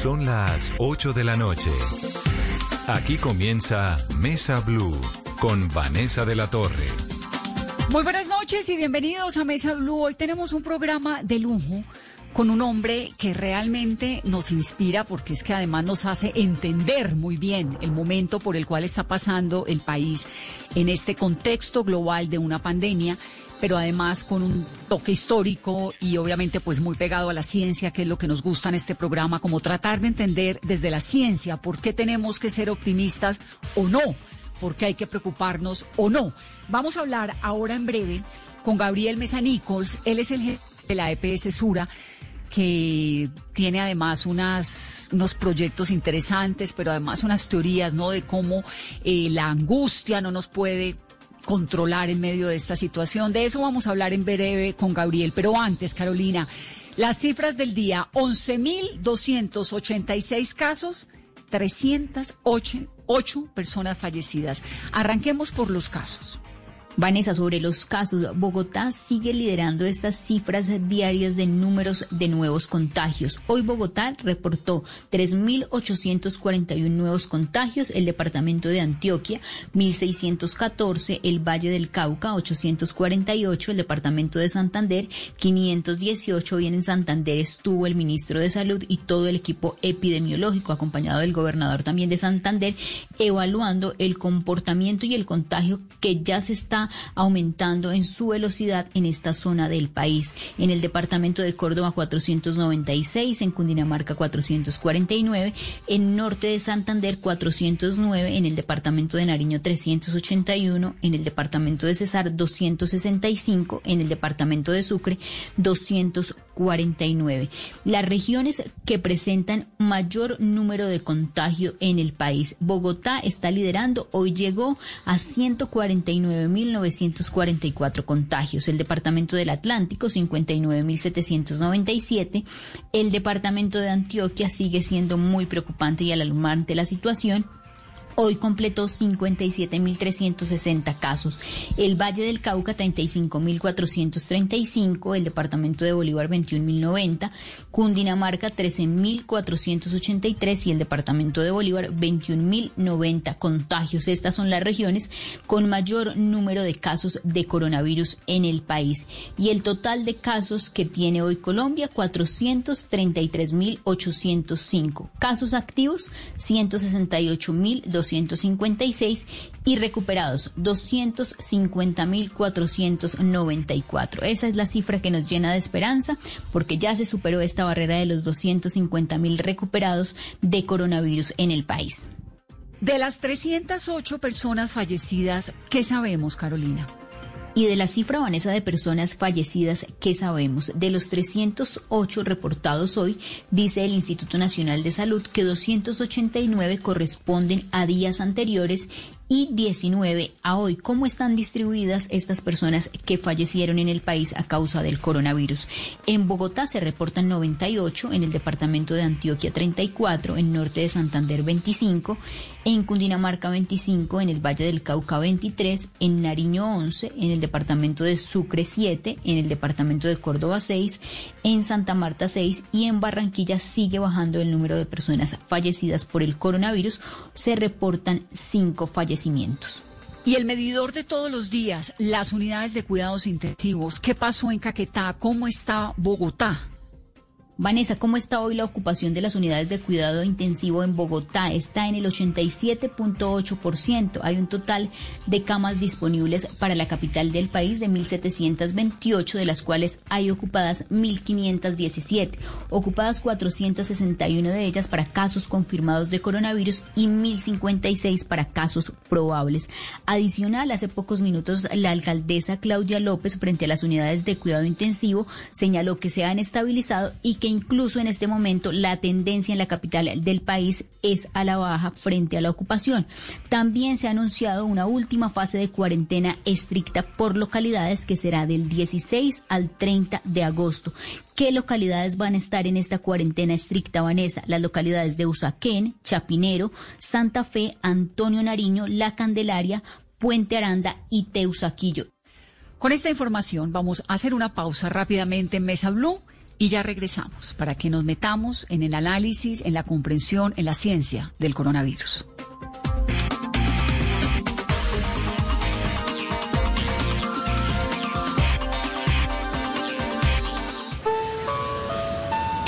Son las 8 de la noche. Aquí comienza Mesa Blue con Vanessa de la Torre. Muy buenas noches y bienvenidos a Mesa Blue. Hoy tenemos un programa de lujo con un hombre que realmente nos inspira porque es que además nos hace entender muy bien el momento por el cual está pasando el país en este contexto global de una pandemia pero además con un toque histórico y obviamente pues muy pegado a la ciencia, que es lo que nos gusta en este programa, como tratar de entender desde la ciencia por qué tenemos que ser optimistas o no, por qué hay que preocuparnos o no. Vamos a hablar ahora en breve con Gabriel Mesa Nichols, él es el jefe de la EPS Sura que tiene además unos proyectos interesantes, pero además unas teorías, ¿no? De cómo eh, la angustia no nos puede controlar en medio de esta situación. De eso vamos a hablar en breve con Gabriel. Pero antes, Carolina, las cifras del día, 11.286 casos, 308 personas fallecidas. Arranquemos por los casos. Vanessa, sobre los casos, Bogotá sigue liderando estas cifras diarias de números de nuevos contagios. Hoy Bogotá reportó 3.841 nuevos contagios, el departamento de Antioquia 1.614, el Valle del Cauca 848, el departamento de Santander 518. Bien en Santander estuvo el ministro de Salud y todo el equipo epidemiológico, acompañado del gobernador también de Santander, evaluando el comportamiento y el contagio que ya se está aumentando en su velocidad en esta zona del país. En el departamento de Córdoba 496, en Cundinamarca 449, en norte de Santander 409, en el departamento de Nariño 381, en el departamento de Cesar 265, en el departamento de Sucre 249. Las regiones que presentan mayor número de contagio en el país. Bogotá está liderando, hoy llegó a 149 mil 944 contagios. El Departamento del Atlántico, 59.797. El Departamento de Antioquia sigue siendo muy preocupante y alarmante la situación Hoy completó 57.360 casos. El Valle del Cauca 35.435, el Departamento de Bolívar 21.090, Cundinamarca 13.483 y el Departamento de Bolívar 21.090 contagios. Estas son las regiones con mayor número de casos de coronavirus en el país. Y el total de casos que tiene hoy Colombia 433.805. Casos activos 168.200 256 y recuperados 250.494. Esa es la cifra que nos llena de esperanza porque ya se superó esta barrera de los 250.000 recuperados de coronavirus en el país. De las 308 personas fallecidas, ¿qué sabemos, Carolina? Y de la cifra, Vanessa, de personas fallecidas, ¿qué sabemos? De los 308 reportados hoy, dice el Instituto Nacional de Salud que 289 corresponden a días anteriores y 19 a hoy. ¿Cómo están distribuidas estas personas que fallecieron en el país a causa del coronavirus? En Bogotá se reportan 98, en el departamento de Antioquia 34, en norte de Santander 25, en Cundinamarca 25, en el Valle del Cauca 23, en Nariño 11, en el departamento de Sucre 7, en el departamento de Córdoba 6, en Santa Marta 6 y en Barranquilla sigue bajando el número de personas fallecidas por el coronavirus. Se reportan 5 fallecidos y el medidor de todos los días, las unidades de cuidados intensivos, ¿qué pasó en Caquetá? ¿Cómo está Bogotá? Vanessa, ¿cómo está hoy la ocupación de las unidades de cuidado intensivo en Bogotá? Está en el 87.8%. Hay un total de camas disponibles para la capital del país de 1.728, de las cuales hay ocupadas 1.517. Ocupadas 461 de ellas para casos confirmados de coronavirus y 1.056 para casos probables. Adicional, hace pocos minutos la alcaldesa Claudia López, frente a las unidades de cuidado intensivo, señaló que se han estabilizado y que incluso en este momento la tendencia en la capital del país es a la baja frente a la ocupación. También se ha anunciado una última fase de cuarentena estricta por localidades que será del 16 al 30 de agosto. ¿Qué localidades van a estar en esta cuarentena estricta, Vanessa? Las localidades de Usaquén, Chapinero, Santa Fe, Antonio Nariño, La Candelaria, Puente Aranda y Teusaquillo. Con esta información vamos a hacer una pausa rápidamente en Mesa Blue y ya regresamos para que nos metamos en el análisis, en la comprensión, en la ciencia del coronavirus.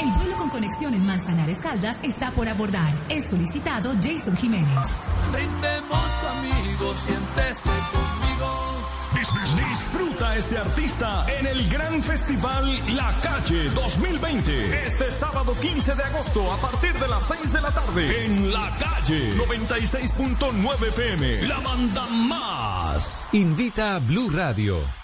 El vuelo con conexión en Manzanares Caldas está por abordar. Es solicitado Jason Jiménez. Brindemos amigos, siéntese conmigo. Disfruta este artista en el gran festival La Calle 2020. Este sábado 15 de agosto a partir de las 6 de la tarde en La Calle 96.9 FM. La banda más. Invita a Blue Radio.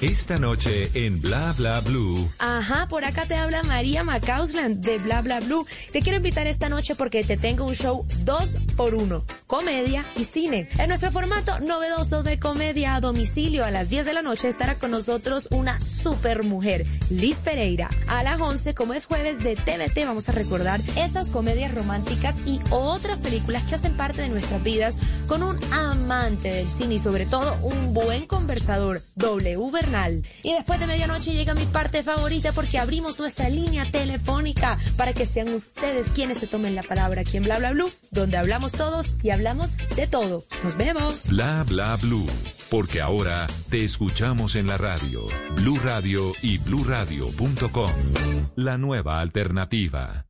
Esta noche en Bla Bla Blue. Ajá, por acá te habla María Macausland de Bla Bla Blue. Te quiero invitar esta noche porque te tengo un show dos por uno, comedia y cine. En nuestro formato novedoso de comedia a domicilio a las 10 de la noche estará con nosotros una super mujer, Liz Pereira. A las 11, como es jueves de TVT, vamos a recordar esas comedias románticas y otras películas que hacen parte de nuestras vidas con un amante del cine y sobre todo un buen conversador, Y después de medianoche llega mi parte favorita porque abrimos nuestra línea telefónica para que sean ustedes quienes se tomen la palabra aquí en Bla Bla Blue, donde hablamos todos y hablamos de todo. Nos vemos. Bla Bla Blue. Porque ahora te escuchamos en la radio, Blue Radio y bluradio.com. La nueva alternativa.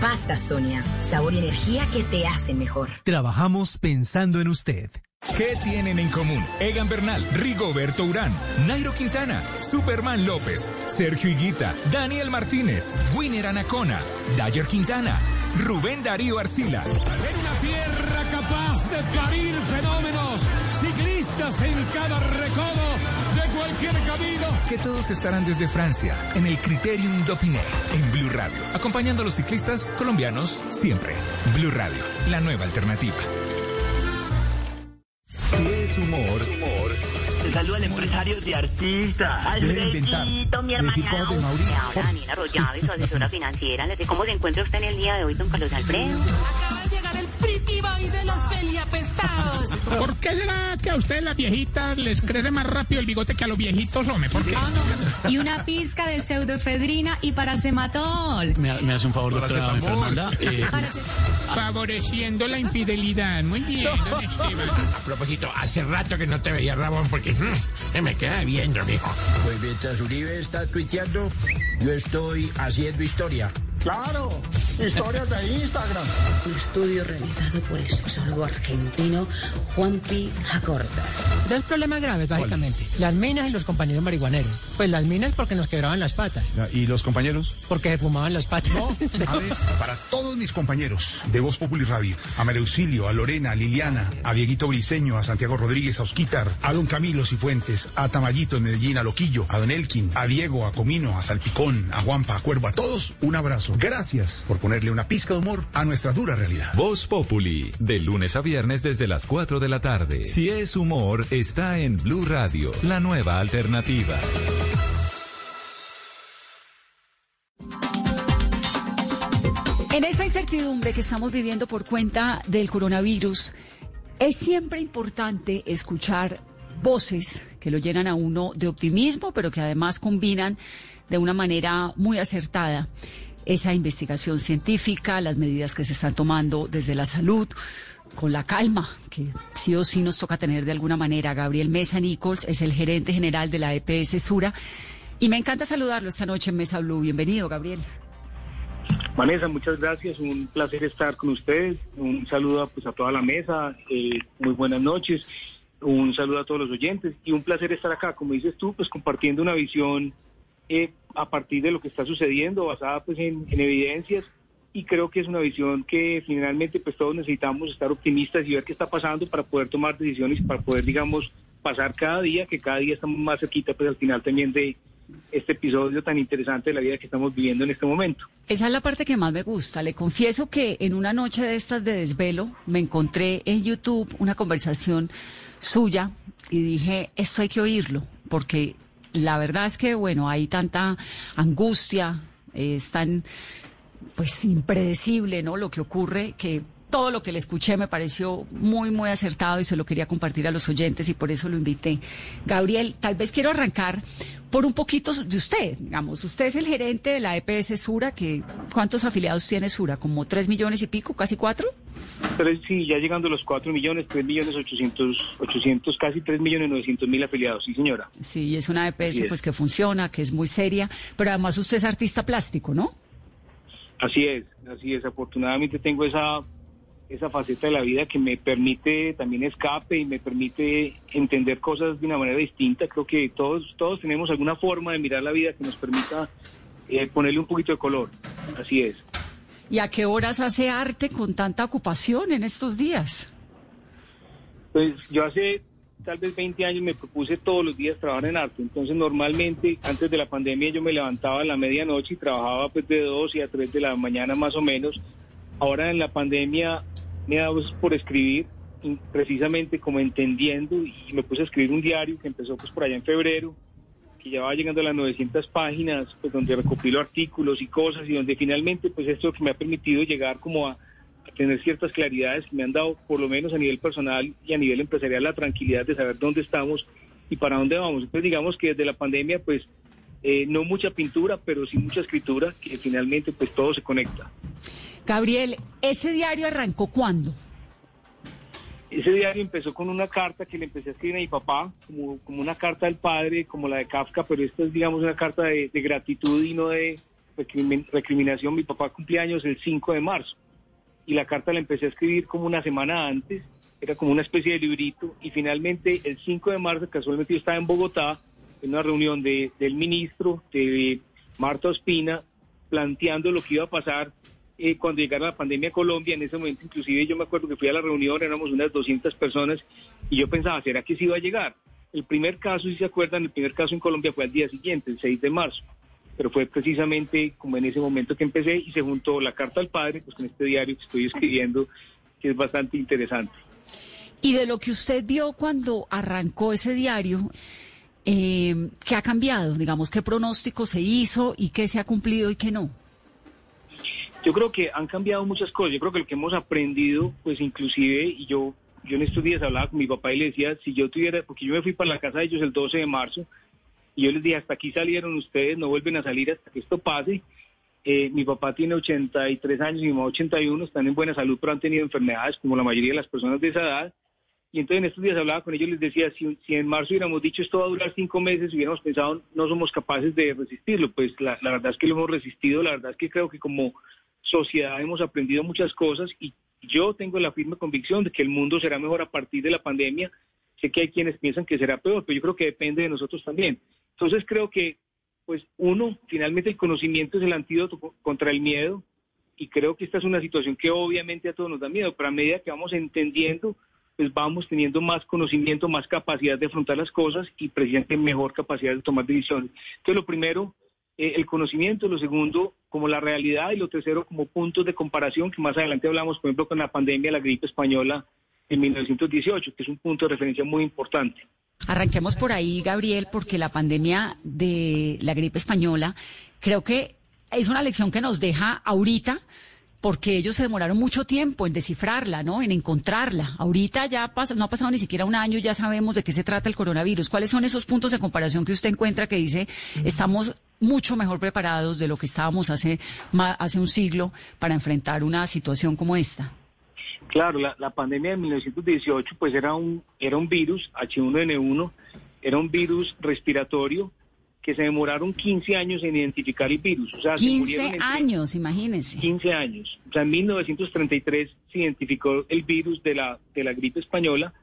Pasta Sonia, sabor y energía que te hacen mejor. Trabajamos pensando en usted. ¿Qué tienen en común? Egan Bernal, Rigoberto Urán, Nairo Quintana, Superman López, Sergio Higuita, Daniel Martínez, Winner Anacona, Dayer Quintana, Rubén Darío Arcila. En una tierra capaz de parir fenómenos, ciclistas en cada recodo de cualquier camino. Que todos estarán desde Francia, en el Criterium Dauphiné, en Blue Radio, acompañando a los ciclistas colombianos siempre. Blue Radio, la nueva alternativa. Si es humor, Te saluda el empresario de artista. Alfredito, mi hermana. Daniela Arroyave, su asesora financiera. Cómo se encuentra usted en el día de hoy, don Carlos Alfredo. Pretty boy de los peliapestados. ¿Por qué será que a ustedes las viejitas les crece más rápido el bigote que a los viejitos, hombre? ¿Por qué? Y una pizca de pseudoefedrina y paracematol. Me, me hace un favor, doctora Fernanda. Eh, Favoreciendo la infidelidad. Muy bien, don Esteban. A propósito, hace rato que no te veía, Ramón, porque mm, me queda viendo, mijo. Pues mientras Uribe está tuiteando, yo estoy haciendo historia. Claro, historias de Instagram. Un estudio realizado por el sexólogo argentino Juanpi Jacorta. Dos problemas graves, básicamente. Las minas y los compañeros marihuaneros. Pues las minas porque nos quebraban las patas. ¿Y los compañeros? Porque se fumaban las patas. No, a ver, para todos mis compañeros de Voz Populi Radio, a María Auxilio, a Lorena, a Liliana, a Dieguito Briseño, a Santiago Rodríguez, a Osquitar, a Don Camilo Cifuentes, a Tamayito en Medellín, a Loquillo, a Don Elkin, a Diego, a Comino, a Salpicón, a Juanpa, a Cuervo, a todos, un abrazo. Gracias por ponerle una pizca de humor a nuestra dura realidad. Voz Populi, de lunes a viernes desde las 4 de la tarde. Si es humor, está en Blue Radio, la nueva alternativa. En esta incertidumbre que estamos viviendo por cuenta del coronavirus, es siempre importante escuchar voces que lo llenan a uno de optimismo, pero que además combinan de una manera muy acertada esa investigación científica, las medidas que se están tomando desde la salud, con la calma que sí o sí nos toca tener de alguna manera. Gabriel Mesa Nichols es el gerente general de la EPS Sura y me encanta saludarlo esta noche en Mesa Blue. Bienvenido, Gabriel. Vanessa, muchas gracias. Un placer estar con ustedes. Un saludo pues, a toda la mesa. Eh, muy buenas noches. Un saludo a todos los oyentes y un placer estar acá, como dices tú, pues compartiendo una visión eh, a partir de lo que está sucediendo, basada pues en, en evidencias y creo que es una visión que finalmente pues todos necesitamos estar optimistas y ver qué está pasando para poder tomar decisiones, para poder digamos pasar cada día, que cada día estamos más cerquita pues al final también de este episodio tan interesante de la vida que estamos viviendo en este momento. Esa es la parte que más me gusta. Le confieso que en una noche de estas de desvelo me encontré en YouTube una conversación suya y dije, esto hay que oírlo, porque la verdad es que, bueno, hay tanta angustia, eh, es tan, pues, impredecible, ¿no? Lo que ocurre que todo lo que le escuché me pareció muy, muy acertado y se lo quería compartir a los oyentes y por eso lo invité. Gabriel, tal vez quiero arrancar por un poquito de usted, digamos. Usted es el gerente de la EPS Sura, que ¿cuántos afiliados tiene Sura? ¿Como tres millones y pico, casi cuatro? Tres, sí, ya llegando a los cuatro millones, tres millones ochocientos, ochocientos, casi tres millones novecientos mil afiliados, sí señora. Sí, es una EPS pues que funciona, que es muy seria, pero además usted es artista plástico, ¿no? Así es, así es. Afortunadamente tengo esa esa faceta de la vida que me permite también escape y me permite entender cosas de una manera distinta. Creo que todos, todos tenemos alguna forma de mirar la vida que nos permita eh, ponerle un poquito de color. Así es. ¿Y a qué horas hace arte con tanta ocupación en estos días? Pues yo hace tal vez 20 años me propuse todos los días trabajar en arte. Entonces normalmente antes de la pandemia yo me levantaba a la medianoche y trabajaba pues de 2 y a 3 de la mañana más o menos. Ahora en la pandemia me he dado por escribir, precisamente como entendiendo, y me puse a escribir un diario que empezó pues por allá en febrero, que ya va llegando a las 900 páginas, pues donde recopilo artículos y cosas, y donde finalmente pues esto que me ha permitido llegar como a, tener ciertas claridades que me han dado, por lo menos a nivel personal y a nivel empresarial, la tranquilidad de saber dónde estamos y para dónde vamos. Entonces digamos que desde la pandemia pues eh, no mucha pintura, pero sí mucha escritura, que finalmente pues todo se conecta. Gabriel, ¿ese diario arrancó cuándo? Ese diario empezó con una carta que le empecé a escribir a mi papá, como, como una carta del padre, como la de Kafka, pero esta es, digamos, una carta de, gratitud y no de recriminación. Mi papá años el 5 de marzo y la carta la empecé a escribir como una semana antes, era como una especie de librito y finalmente el 5 de marzo, casualmente yo estaba en Bogotá, en una reunión de, del ministro, de Marta Ospina, planteando lo que iba a pasar eh, cuando llegara la pandemia a Colombia, en ese momento inclusive yo me acuerdo que fui a la reunión, éramos unas 200 personas y yo pensaba, ¿será que sí iba a llegar? El primer caso, si se acuerdan, el primer caso en Colombia fue al día siguiente, el 6 de marzo, pero fue precisamente como en ese momento que empecé y se juntó la carta al padre, pues con este diario que estoy escribiendo, que es bastante interesante. Y de lo que usted vio cuando arrancó ese diario, eh, ¿qué ha cambiado? Digamos, ¿qué pronóstico se hizo y qué se ha cumplido y qué no? Yo creo que han cambiado muchas cosas. Yo creo que lo que hemos aprendido, pues inclusive, y yo, yo en estos días hablaba con mi papá y le decía, si yo tuviera, porque yo me fui para la casa de ellos el 12 de marzo, y yo les dije, hasta aquí salieron ustedes, no vuelven a salir hasta que esto pase. Eh, mi papá tiene 83 años, mi mamá 81, están en buena salud, pero han tenido enfermedades como la mayoría de las personas de esa edad. Y entonces en estos días hablaba con ellos, les decía, si, si en marzo hubiéramos dicho esto va a durar cinco meses, hubiéramos pensado, no somos capaces de resistirlo. Pues la, la verdad es que lo hemos resistido, la verdad es que creo que como sociedad hemos aprendido muchas cosas y yo tengo la firme convicción de que el mundo será mejor a partir de la pandemia. Sé que hay quienes piensan que será peor, pero yo creo que depende de nosotros también. Entonces creo que, pues uno, finalmente el conocimiento es el antídoto contra el miedo y creo que esta es una situación que obviamente a todos nos da miedo, pero a medida que vamos entendiendo, pues vamos teniendo más conocimiento, más capacidad de afrontar las cosas y precisamente mejor capacidad de tomar decisiones. Entonces lo primero eh, el conocimiento, lo segundo como la realidad y lo tercero como puntos de comparación que más adelante hablamos, por ejemplo, con la pandemia de la gripe española en 1918, que es un punto de referencia muy importante. Arranquemos por ahí, Gabriel, porque la pandemia de la gripe española creo que es una lección que nos deja ahorita porque ellos se demoraron mucho tiempo en descifrarla, ¿no? En encontrarla. Ahorita ya no ha pasado ni siquiera un año, ya sabemos de qué se trata el coronavirus. ¿Cuáles son esos puntos de comparación que usted encuentra que dice estamos mucho mejor preparados de lo que estábamos hace, hace un siglo para enfrentar una situación como esta? Claro, la, la pandemia de 1918 pues era un, era un virus, H1N1, era un virus respiratorio que se demoraron 15 años en identificar el virus. O sea, 15 años, imagínense. 15 años. O sea, en 1933 se identificó el virus de la, de la gripe española.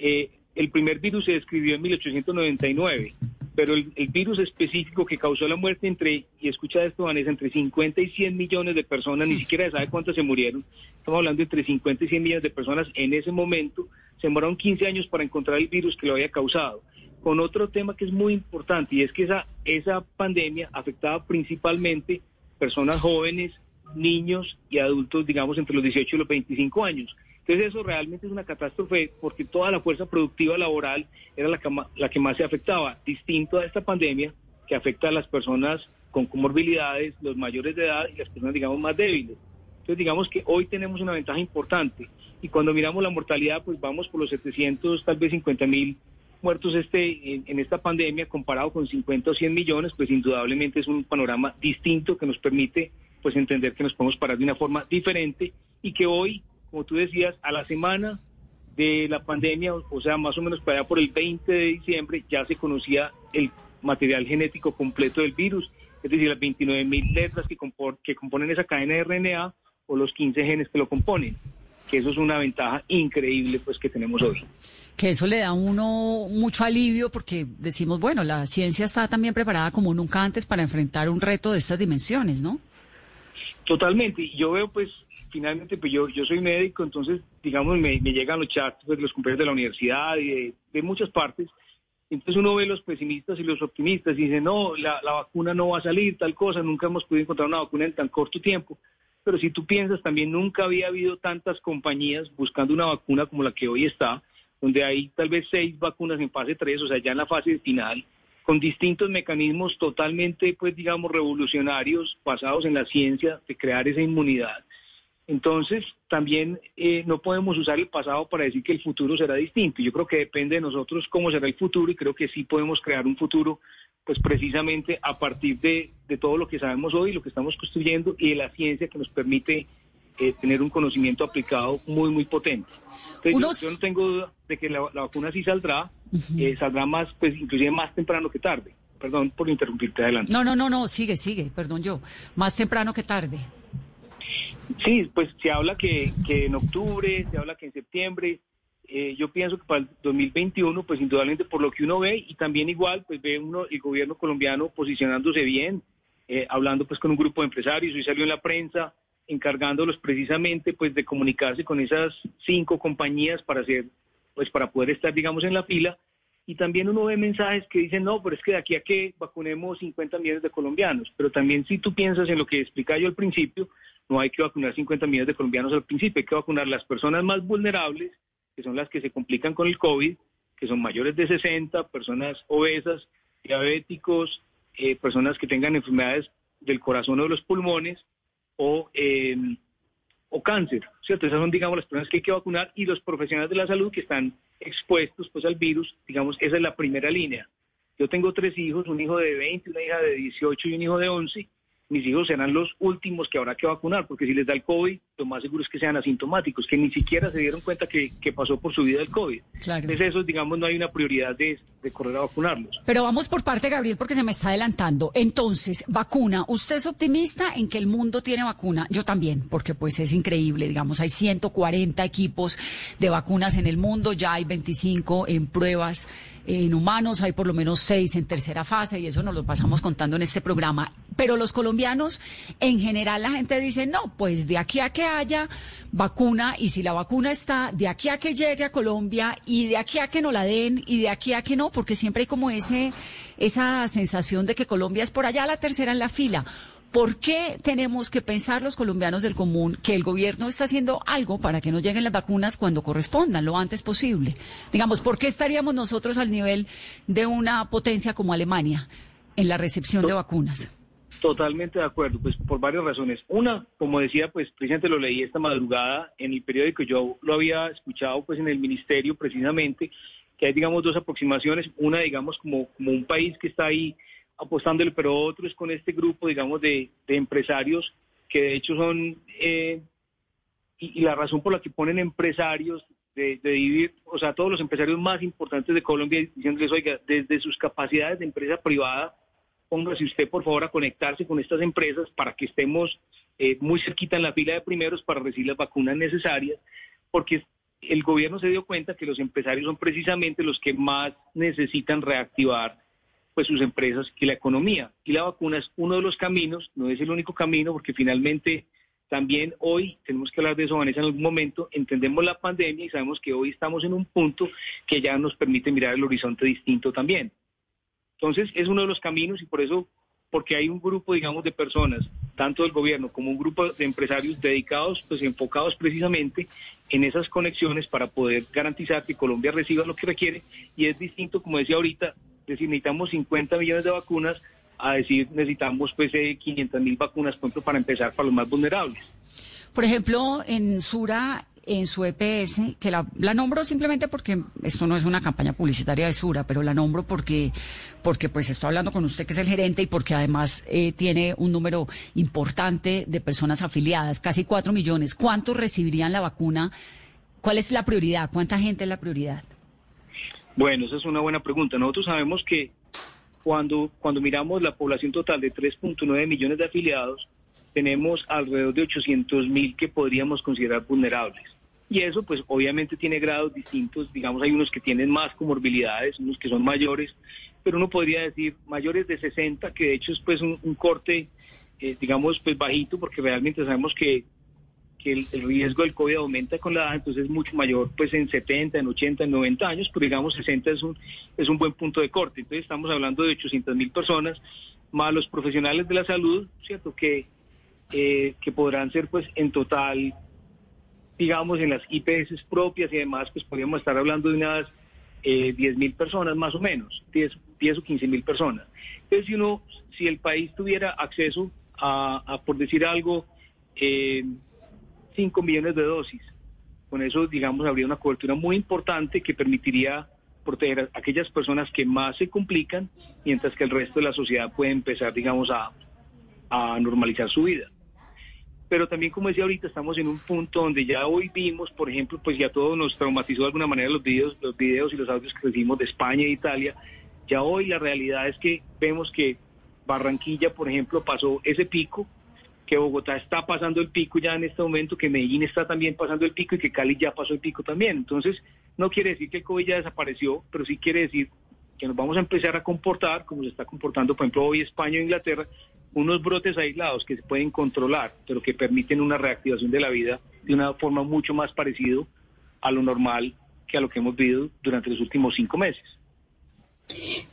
Eh, el primer virus se describió en 1899. pero el, el, virus específico que causó la muerte entre, y escucha esto Vanessa, entre 50 y 100 millones de personas, ni siquiera se sabe cuántas se murieron, estamos hablando entre 50 y 100 millones de personas en ese momento, se demoraron 15 años para encontrar el virus que lo había causado. Con otro tema que es muy importante, y es que esa, esa pandemia afectaba principalmente personas jóvenes, niños y adultos, digamos, entre los 18 y los 25 años. Entonces eso realmente es una catástrofe porque toda la fuerza productiva laboral era la que, la que más se afectaba, distinto a esta pandemia que afecta a las personas con comorbilidades, los mayores de edad y las personas, digamos, más débiles. Entonces, digamos que hoy tenemos una ventaja importante y cuando miramos la mortalidad, pues vamos por los 700, tal vez 50 mil muertos este, en, esta pandemia comparado con 50 o 100 millones, pues indudablemente es un panorama distinto que nos permite pues entender que nos podemos parar de una forma diferente y que hoy como tú decías, a la semana de la pandemia, o sea, más o menos para allá por el 20 de diciembre, ya se conocía el material genético completo del virus, es decir, las 29 mil letras que, que componen esa cadena de RNA o los 15 genes que lo componen, que eso es una ventaja increíble pues que tenemos hoy. Que eso le da a uno mucho alivio porque decimos, bueno, la ciencia está también preparada como nunca antes para enfrentar un reto de estas dimensiones, ¿no? Totalmente, y yo veo pues finalmente, pues yo, yo soy médico, entonces, digamos, me, llegan los chats pues, de los compañeros de la universidad y de, muchas partes. Entonces uno ve los pesimistas y los optimistas y dice, no, la, la, vacuna no va a salir, tal cosa, nunca hemos podido encontrar una vacuna en tan corto tiempo. Pero si tú piensas, también nunca había habido tantas compañías buscando una vacuna como la que hoy está, donde hay tal vez seis vacunas en fase 3, o sea, ya en la fase final, con distintos mecanismos totalmente, pues digamos, revolucionarios, basados en la ciencia de crear esa inmunidad. Entonces, también eh, no podemos usar el pasado para decir que el futuro será distinto. Yo creo que depende de nosotros cómo será el futuro y creo que sí podemos crear un futuro, pues precisamente a partir de, todo lo que sabemos hoy, lo que estamos construyendo y de la ciencia que nos permite eh, tener un conocimiento aplicado muy, muy potente. Entonces, yo, no tengo duda de que la, vacuna sí saldrá, eh, saldrá más, pues inclusive más temprano que tarde. Perdón por interrumpirte adelante. No, no, no, no, sigue, sigue, perdón yo. Más temprano que tarde. Sí, pues se habla que, que en octubre, se habla que en septiembre. Eh, yo pienso que para el 2021, pues indudablemente por lo que uno ve y también igual, pues ve uno el gobierno colombiano posicionándose bien, eh, hablando pues con un grupo de empresarios, y salió en la prensa encargándolos precisamente pues de comunicarse con esas cinco compañías para hacer, pues para poder estar digamos en la fila y también uno ve mensajes que dicen, no, pero es que de aquí a que vacunemos 50 millones de colombianos. Pero también si tú piensas en lo que explicaba yo al principio, no hay que vacunar 50 millones de colombianos al principio, hay que vacunar las personas más vulnerables, que son las que se complican con el COVID, que son mayores de 60, personas obesas, diabéticos, eh, personas que tengan enfermedades del corazón o de los pulmones o, eh, o cáncer, ¿cierto? Esas son, digamos, las personas que hay que vacunar y los profesionales de la salud que están expuestos pues al virus, digamos, esa es la primera línea. Yo tengo tres hijos, un hijo de 20, una hija de 18 y un hijo de 11, mis hijos serán los últimos que habrá que vacunar, porque si les da el COVID, lo más seguro es que sean asintomáticos, que ni siquiera se dieron cuenta que, pasó por su vida el COVID. Claro. Entonces, eso, digamos, no hay una prioridad de, de, correr a vacunarlos. Pero vamos por parte, Gabriel, porque se me está adelantando. Entonces, vacuna. ¿Usted es optimista en que el mundo tiene vacuna? Yo también, porque pues es increíble, digamos, hay 140 equipos de vacunas en el mundo, ya hay 25 en pruebas en humanos, hay por lo menos seis en tercera fase y eso nos lo pasamos contando en este programa. Pero los colombianos, en general, la gente dice, no, pues de aquí a haya vacuna y si la vacuna está, de aquí a que llegue a Colombia y de aquí a que no la den y de aquí a que no, porque siempre hay como ese, esa sensación de que Colombia es por allá la tercera en la fila. ¿Por qué tenemos que pensar los colombianos del común que el gobierno está haciendo algo para que no lleguen las vacunas cuando correspondan, lo antes posible? Digamos, ¿por qué estaríamos nosotros al nivel de una potencia como Alemania en la recepción de vacunas? Totalmente de acuerdo, pues por varias razones. Una, como decía, pues precisamente lo leí esta madrugada en el periódico, yo lo había escuchado pues en el ministerio precisamente, que hay digamos dos aproximaciones, una digamos como, como un país que está ahí apostándole, pero otro es con este grupo, digamos, de, empresarios que de hecho son, eh, y, la razón por la que ponen empresarios de, de vivir, o sea, todos los empresarios más importantes de Colombia, diciéndoles, oiga, desde sus capacidades de empresa privada, póngase usted por favor a conectarse con estas empresas para que estemos eh, muy cerquita en la fila de primeros para recibir las vacunas necesarias, porque el gobierno se dio cuenta que los empresarios son precisamente los que más necesitan reactivar pues sus empresas y la economía. Y la vacuna es uno de los caminos, no es el único camino, porque finalmente también hoy, tenemos que hablar de eso, Vanessa, en algún momento, entendemos la pandemia y sabemos que hoy estamos en un punto que ya nos permite mirar el horizonte distinto también. Entonces, es uno de los caminos y por eso, porque hay un grupo, digamos, de personas, tanto del gobierno como un grupo de empresarios dedicados, pues enfocados precisamente en esas conexiones para poder garantizar que Colombia reciba lo que requiere y es distinto, como decía ahorita, decir, necesitamos 50 millones de vacunas a decir, necesitamos pues 500 mil vacunas, por ejemplo, para empezar para los más vulnerables. Por ejemplo, en Sura, en su EPS, que la, la, nombro simplemente porque esto no es una campaña publicitaria de Sura, pero la nombro porque, porque pues estoy hablando con usted que es el gerente y porque además eh, tiene un número importante de personas afiliadas, casi 4 millones. ¿Cuántos recibirían la vacuna? ¿Cuál es la prioridad? ¿Cuánta gente es la prioridad? Bueno, esa es una buena pregunta. Nosotros sabemos que cuando, cuando miramos la población total de 3.9 millones de afiliados, tenemos alrededor de 800 mil que podríamos considerar vulnerables. Y eso pues obviamente tiene grados distintos, digamos hay unos que tienen más comorbilidades, unos que son mayores, pero uno podría decir mayores de 60, que de hecho es pues un, corte, eh, digamos pues bajito, porque realmente sabemos que el, riesgo del COVID aumenta con la edad, entonces es mucho mayor pues en 70, en 80, en 90 años, pero digamos 60 es un, es un buen punto de corte. Entonces estamos hablando de 800 mil personas, más los profesionales de la salud, ¿cierto? Que, eh, que podrán ser pues en total, digamos, en las IPS propias y demás, pues podríamos estar hablando de unas eh, 10 mil personas más o menos, 10, 10 o 15 mil personas. Entonces si uno, si el país tuviera acceso a, por decir algo, eh, 5 millones de dosis. Con eso, digamos, habría una cobertura muy importante que permitiría proteger a aquellas personas que más se complican, mientras que el resto de la sociedad puede empezar, digamos, a, a normalizar su vida. Pero también, como decía ahorita, estamos en un punto donde ya hoy vimos, por ejemplo, pues ya todo nos traumatizó de alguna manera los videos, los videos y los audios que recibimos de España e Italia. Ya hoy la realidad es que vemos que Barranquilla, por ejemplo, pasó ese pico que Bogotá está pasando el pico ya en este momento, que Medellín está también pasando el pico y que Cali ya pasó el pico también. Entonces, no quiere decir que el COVID ya desapareció, pero sí quiere decir que nos vamos a empezar a comportar, como se está comportando, por ejemplo, hoy España e Inglaterra, unos brotes aislados que se pueden controlar, pero que permiten una reactivación de la vida de una forma mucho más parecida a lo normal que a lo que hemos vivido durante los últimos cinco meses.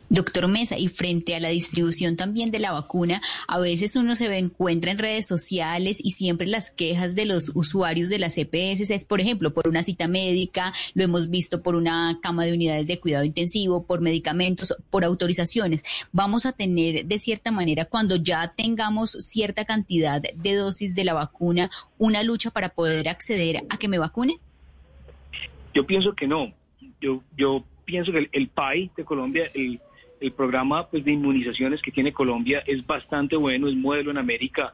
Doctor Mesa, y frente a la distribución también de la vacuna, a veces uno se encuentra en redes sociales y siempre las quejas de los usuarios de las EPS es, por ejemplo, por una cita médica, lo hemos visto por una cama de unidades de cuidado intensivo, por medicamentos, por autorizaciones. Vamos a tener, de cierta manera, cuando ya tengamos cierta cantidad de dosis de la vacuna, una lucha para poder acceder a que me vacune? Yo pienso que no. Yo, yo pienso que el, PAI de Colombia, el, programa pues, de inmunizaciones que tiene Colombia es bastante bueno, es modelo en América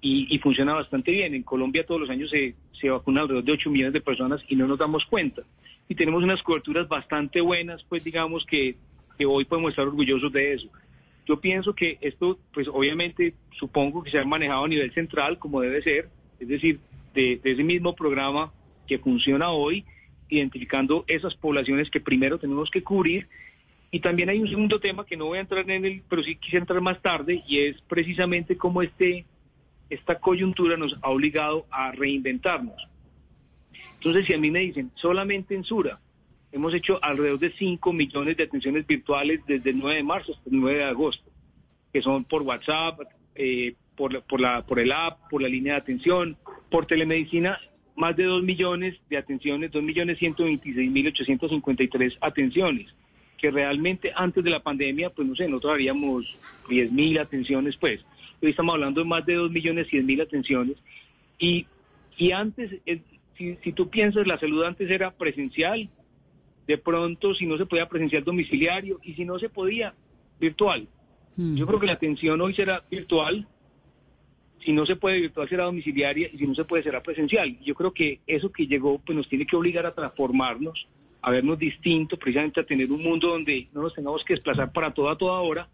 y, funciona bastante bien. En Colombia todos los años se, se vacuna alrededor de 8 millones de personas y no nos damos cuenta. Y tenemos unas coberturas bastante buenas, pues digamos que, que hoy podemos estar orgullosos de eso. Yo pienso que esto, pues obviamente, supongo que se ha manejado a nivel central como debe ser, es decir, de ese mismo programa que funciona hoy identificando esas poblaciones que primero tenemos que cubrir. Y también hay un segundo tema que no voy a entrar en él, pero sí quise entrar más tarde, y es precisamente cómo este, esta coyuntura nos ha obligado a reinventarnos. Entonces, si a mí me dicen, solamente en Sura, hemos hecho alrededor de 5 millones de atenciones virtuales desde el 9 de marzo hasta el 9 de agosto, que son por WhatsApp, eh, por, por, la, por el app, por la línea de atención, por telemedicina, más de 2 millones de atenciones, 2 millones 126 mil 853 atenciones, que realmente antes de la pandemia, pues no sé, nosotros haríamos 10 mil atenciones, pues. Hoy estamos hablando de más de 2 millones 100 mil atenciones. Y, y antes, eh, si, si tú piensas, la salud antes era presencial, de pronto si no se podía presencial domiciliario y si no se podía virtual. Hmm. Yo creo que la atención hoy será virtual, si no se puede virtual será domiciliaria y si no se puede será presencial. Yo creo que eso que llegó pues nos tiene que obligar a transformarnos, a vernos distintos, precisamente a tener un mundo donde no nos tengamos que desplazar para toda toda hora.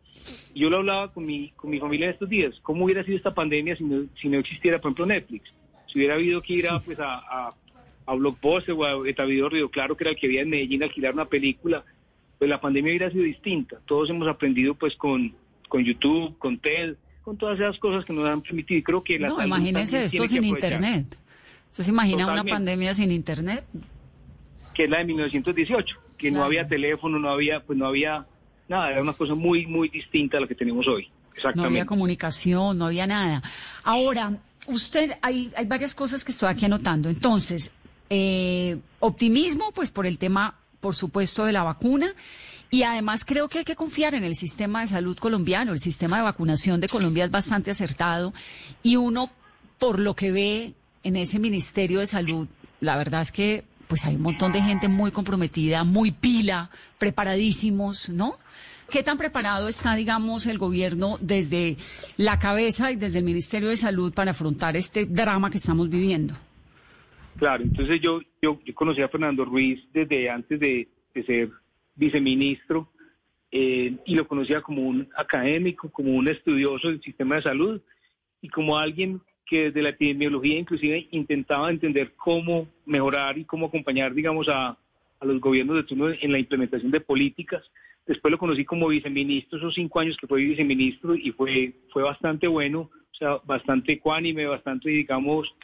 Y yo lo hablaba con mi, con mi familia estos días, ¿cómo hubiera sido esta pandemia si no, si no existiera, por ejemplo, Netflix? Si hubiera habido que ir a, pues, a, a, Blockbuster o a Etavidor Río Claro, que era el que había en Medellín, alquilar una película, pues la pandemia hubiera sido distinta. Todos hemos aprendido pues con, con YouTube, con TED, con todas esas cosas que nos han permitido. Y creo que la no, también esto sin internet. ¿Usted se imagina una Totalmente. pandemia sin internet? Que es la de 1918, que no Claro. había teléfono, no había, pues no había nada, era una cosa muy, muy distinta a la que tenemos hoy. No Exactamente. había comunicación, no había nada. Ahora, usted, hay, hay varias cosas que estoy aquí anotando. Entonces, eh, optimismo, pues por el tema, por supuesto, de la vacuna. Y además creo que hay que confiar en el sistema de salud colombiano. El sistema de vacunación de Colombia es bastante acertado. Y uno, por lo que ve en ese Ministerio de Salud, la verdad es que pues hay un montón de gente muy comprometida, muy pila, preparadísimos, ¿no? ¿Qué tan preparado está, digamos, el gobierno desde la cabeza y desde el Ministerio de Salud para afrontar este drama que estamos viviendo? Claro, entonces yo, yo, yo conocí a Fernando Ruiz desde antes de, de ser viceministro eh, y lo conocía como un académico, como un estudioso del sistema de salud y como alguien que desde la epidemiología inclusive intentaba entender cómo mejorar y cómo acompañar, digamos, a, a los gobiernos de turno en la implementación de políticas. Después lo conocí como viceministro, esos cinco años que fue viceministro y fue, fue bastante bueno, o sea, bastante ecuánime, bastante, digamos,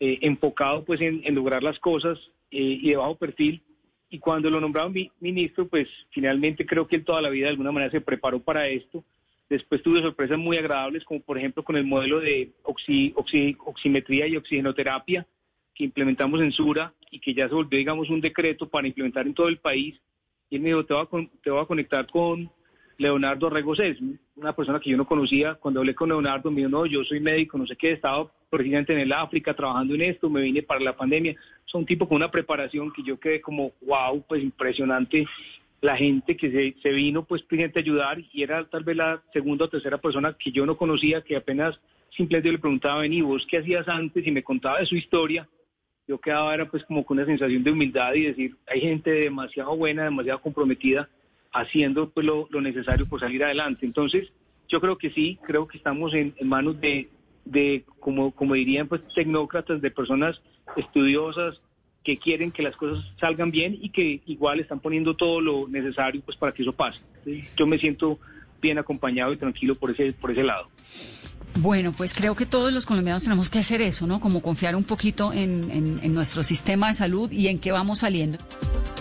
eh, enfocado pues en, en lograr las cosas eh, y de bajo perfil. Y cuando lo nombraron mi- ministro, pues finalmente creo que él toda la vida de alguna manera se preparó para esto. Después tuve sorpresas muy agradables, como por ejemplo con el modelo de oxi- oxi- oximetría y oxigenoterapia que implementamos en Sura y que ya se volvió, digamos, un decreto para implementar en todo el país. Y él me dijo, te voy a, con- te voy a conectar con Leonardo Regosés, una persona que yo no conocía. Cuando hablé con Leonardo, me dijo, no, yo soy médico, no sé qué, he precisamente en el África trabajando en esto, me vine para la pandemia. Es un tipo con una preparación que yo quedé como, wow, pues impresionante. La gente que se, se vino, pues, precisamente a ayudar y era tal vez la segunda o tercera persona que yo no conocía, que apenas simplemente yo le preguntaba, vení, vos qué hacías antes y me contaba de su historia yo quedaba era pues como con una sensación de humildad y decir, hay gente demasiado buena, demasiado comprometida haciendo pues lo, lo necesario por salir adelante. Entonces, yo creo que sí, creo que estamos en, en manos de, de como, como dirían pues tecnócratas, de personas estudiosas que quieren que las cosas salgan bien y que igual están poniendo todo lo necesario pues para que eso pase. Yo me siento bien acompañado y tranquilo por ese, por ese lado. Bueno, pues creo que todos los colombianos tenemos que hacer eso, ¿no? Como confiar un poquito en, en- en nuestro sistema de salud y en qué vamos saliendo.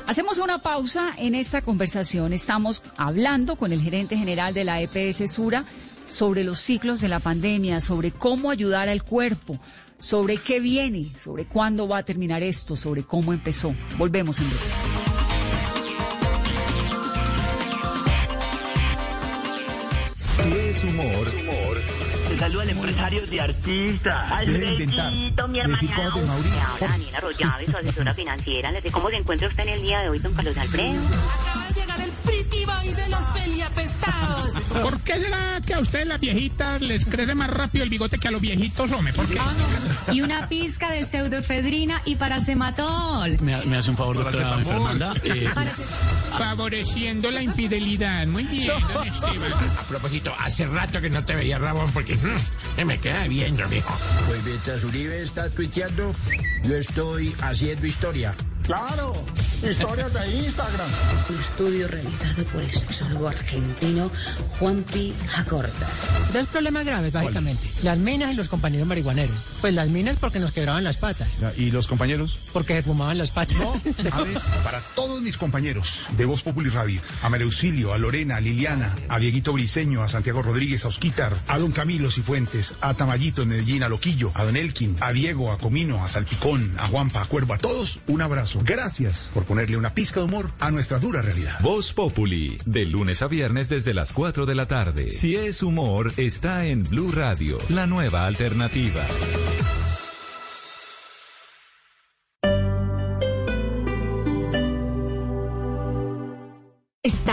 Hacemos una pausa en esta conversación. Estamos hablando con el gerente general de la EPS Sura sobre los ciclos de la pandemia, sobre cómo ayudar al cuerpo, sobre qué viene, sobre cuándo va a terminar esto, sobre cómo empezó. Volvemos en breve. Si es humor, Te saluda el empresario de artista. Deje de inventar. Mi hermana. Ahora, Daniela Arroyave, su asesora financiera. Le dice, ¿Cómo se encuentra usted en el día de hoy, don Carlos Alfredo? Boy de los peliapestados. ¿Por qué será que a ustedes las viejitas les crece más rápido el bigote que a los viejitos, hombre? ¿Por qué? Y una pizca de pseudoefedrina y paracematol. Me, me hace un favor, doctora Fernanda. Eh, Favoreciendo la infidelidad. Muy bien, don Esteban. A propósito, hace rato que no te veía, Rabón, porque mm, me queda viendo, viejo. Pues mientras Uribe está tuiteando, yo estoy haciendo historia. Claro, historias de Instagram. Un estudio realizado por el sexólogo argentino Juanpi Jacorta. Dos problemas graves, básicamente. Las minas y los compañeros marihuaneros. Pues las minas porque nos quebraban las patas. ¿Y los compañeros? Porque se fumaban las patas. A ver, para todos mis compañeros de Voz Populi Radio, a María Auxilio, a Lorena, a Liliana, a Dieguito Briseño, a Santiago Rodríguez, a Osquitar, a Don Camilo Cifuentes, a Tamayito en Medellín, a Loquillo, a Don Elkin, a Diego, a Comino, a Salpicón, a Juanpa, a Cuervo, a todos, un abrazo. Gracias por ponerle una pizca de humor a nuestra dura realidad. Voz Populi, de lunes a viernes desde las 4 de la tarde. Si es humor, está en Blue Radio, la nueva alternativa.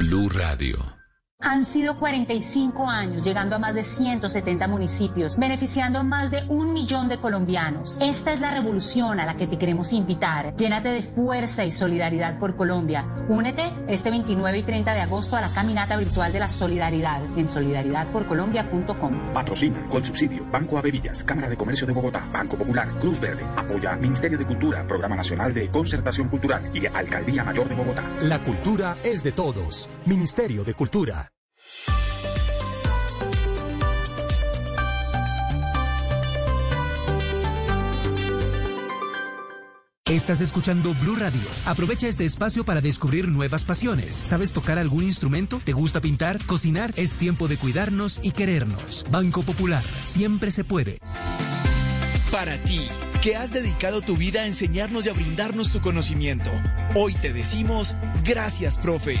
Blue Radio. Han sido 45 años, llegando a más de 170 municipios, beneficiando a más de un millón de colombianos. Esta es la revolución a la que te queremos invitar. Llénate de fuerza y solidaridad por Colombia. Únete este 29 y 30 de agosto a la caminata virtual de la solidaridad en solidaridadporcolombia.com. Patrocina con subsidio Banco Averillas, Cámara de Comercio de Bogotá, Banco Popular, Cruz Verde. Apoya Ministerio de Cultura, Programa Nacional de Concertación Cultural y Alcaldía Mayor de Bogotá. La cultura es de todos. Ministerio de Cultura. Estás escuchando Blue Radio. Aprovecha este espacio para descubrir nuevas pasiones. ¿Sabes tocar algún instrumento? ¿Te gusta pintar? ¿Cocinar? Es tiempo de cuidarnos y querernos. Banco Popular. Siempre se puede. Para ti, que has dedicado tu vida a enseñarnos y a brindarnos tu conocimiento, hoy te decimos gracias, profe.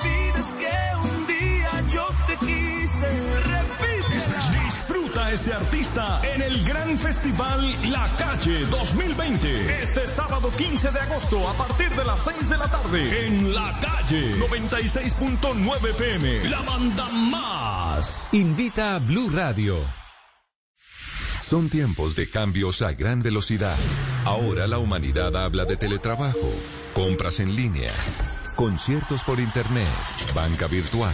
quise. Disfruta este artista en el gran festival La Calle 2020. Este sábado 15 de agosto a partir de las 6 de la tarde en La Calle 96.9 PM. La banda más. Invita a Blue Radio. Son tiempos de cambios a gran velocidad. Ahora la humanidad habla de teletrabajo, compras en línea, conciertos por internet, banca virtual,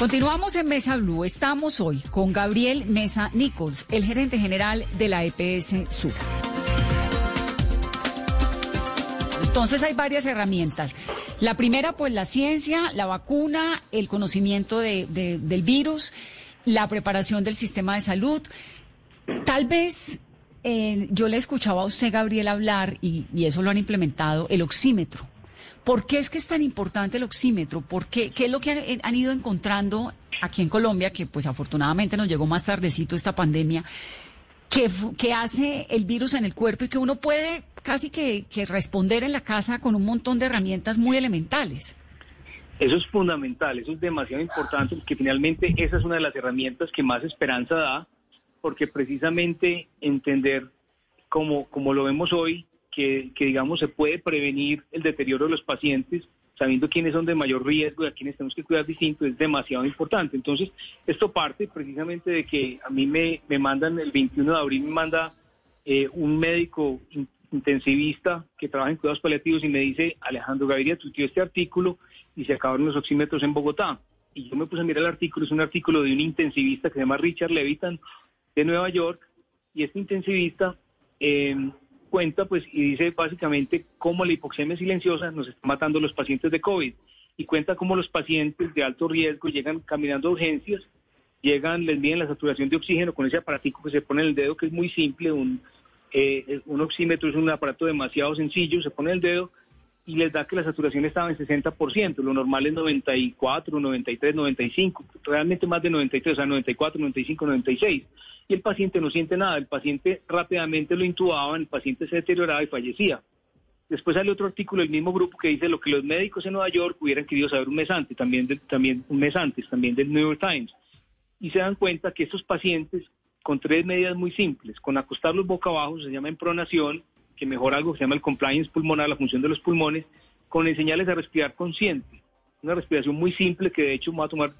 Continuamos en Mesa Blue. Estamos hoy con Gabriel Mesa Nichols, el gerente general de la EPS Sur. Entonces hay varias herramientas. La primera, pues la ciencia, la vacuna, el conocimiento de, de, del virus, la preparación del sistema de salud. Tal vez eh, yo le escuchaba a usted, Gabriel, hablar, y, y, eso lo han implementado, el oxímetro. ¿Por qué es que es tan importante el oxímetro? ¿Por qué? ¿Qué es lo que han, han ido encontrando aquí en Colombia, que pues afortunadamente nos llegó más tardecito esta pandemia? Que, hace el virus en el cuerpo y que uno puede casi que, que, responder en la casa con un montón de herramientas muy elementales. Eso es fundamental, eso es demasiado importante, porque finalmente esa es una de las herramientas que más esperanza da, porque precisamente entender, como, como lo vemos hoy, que, digamos se puede prevenir el deterioro de los pacientes, sabiendo quiénes son de mayor riesgo y a quienes tenemos que cuidar distinto, es demasiado importante. Entonces, esto parte precisamente de que a mí me, me mandan, el 21 de abril me manda eh, un médico intensivista que trabaja en cuidados paliativos y me dice, Alejandro Gaviria, tuiteó este artículo y se acabaron los oxímetros en Bogotá. Y yo me puse a mirar el artículo, es un artículo de un intensivista que se llama Richard Levitan de Nueva York, y este intensivista eh, cuenta pues y dice básicamente cómo la hipoxemia silenciosa nos está matando a los pacientes de COVID. Y cuenta cómo los pacientes de alto riesgo llegan caminando a urgencias, llegan, les miden la saturación de oxígeno con ese aparatico que se pone en el dedo que es muy simple, un, eh, un oxímetro es un aparato demasiado sencillo, se pone el dedo y les da que la saturación estaba en 60%, lo normal es 94, 93, 95, realmente más de 93, o sea, 94, 95, 96. Y el paciente no siente nada, el paciente rápidamente lo intubaban, el paciente se deterioraba y fallecía. Después sale otro artículo del mismo grupo que dice lo que los médicos en Nueva York hubieran querido saber un mes antes, también, de, también un mes antes, también del New York Times. Y se dan cuenta que estos pacientes, con tres medidas muy simples, con acostarlos boca abajo, se llama pronación, que mejora algo que se llama el compliance pulmonar, la función de los pulmones, con enseñarles a respirar consciente. Una respiración muy simple que de hecho me va a tomar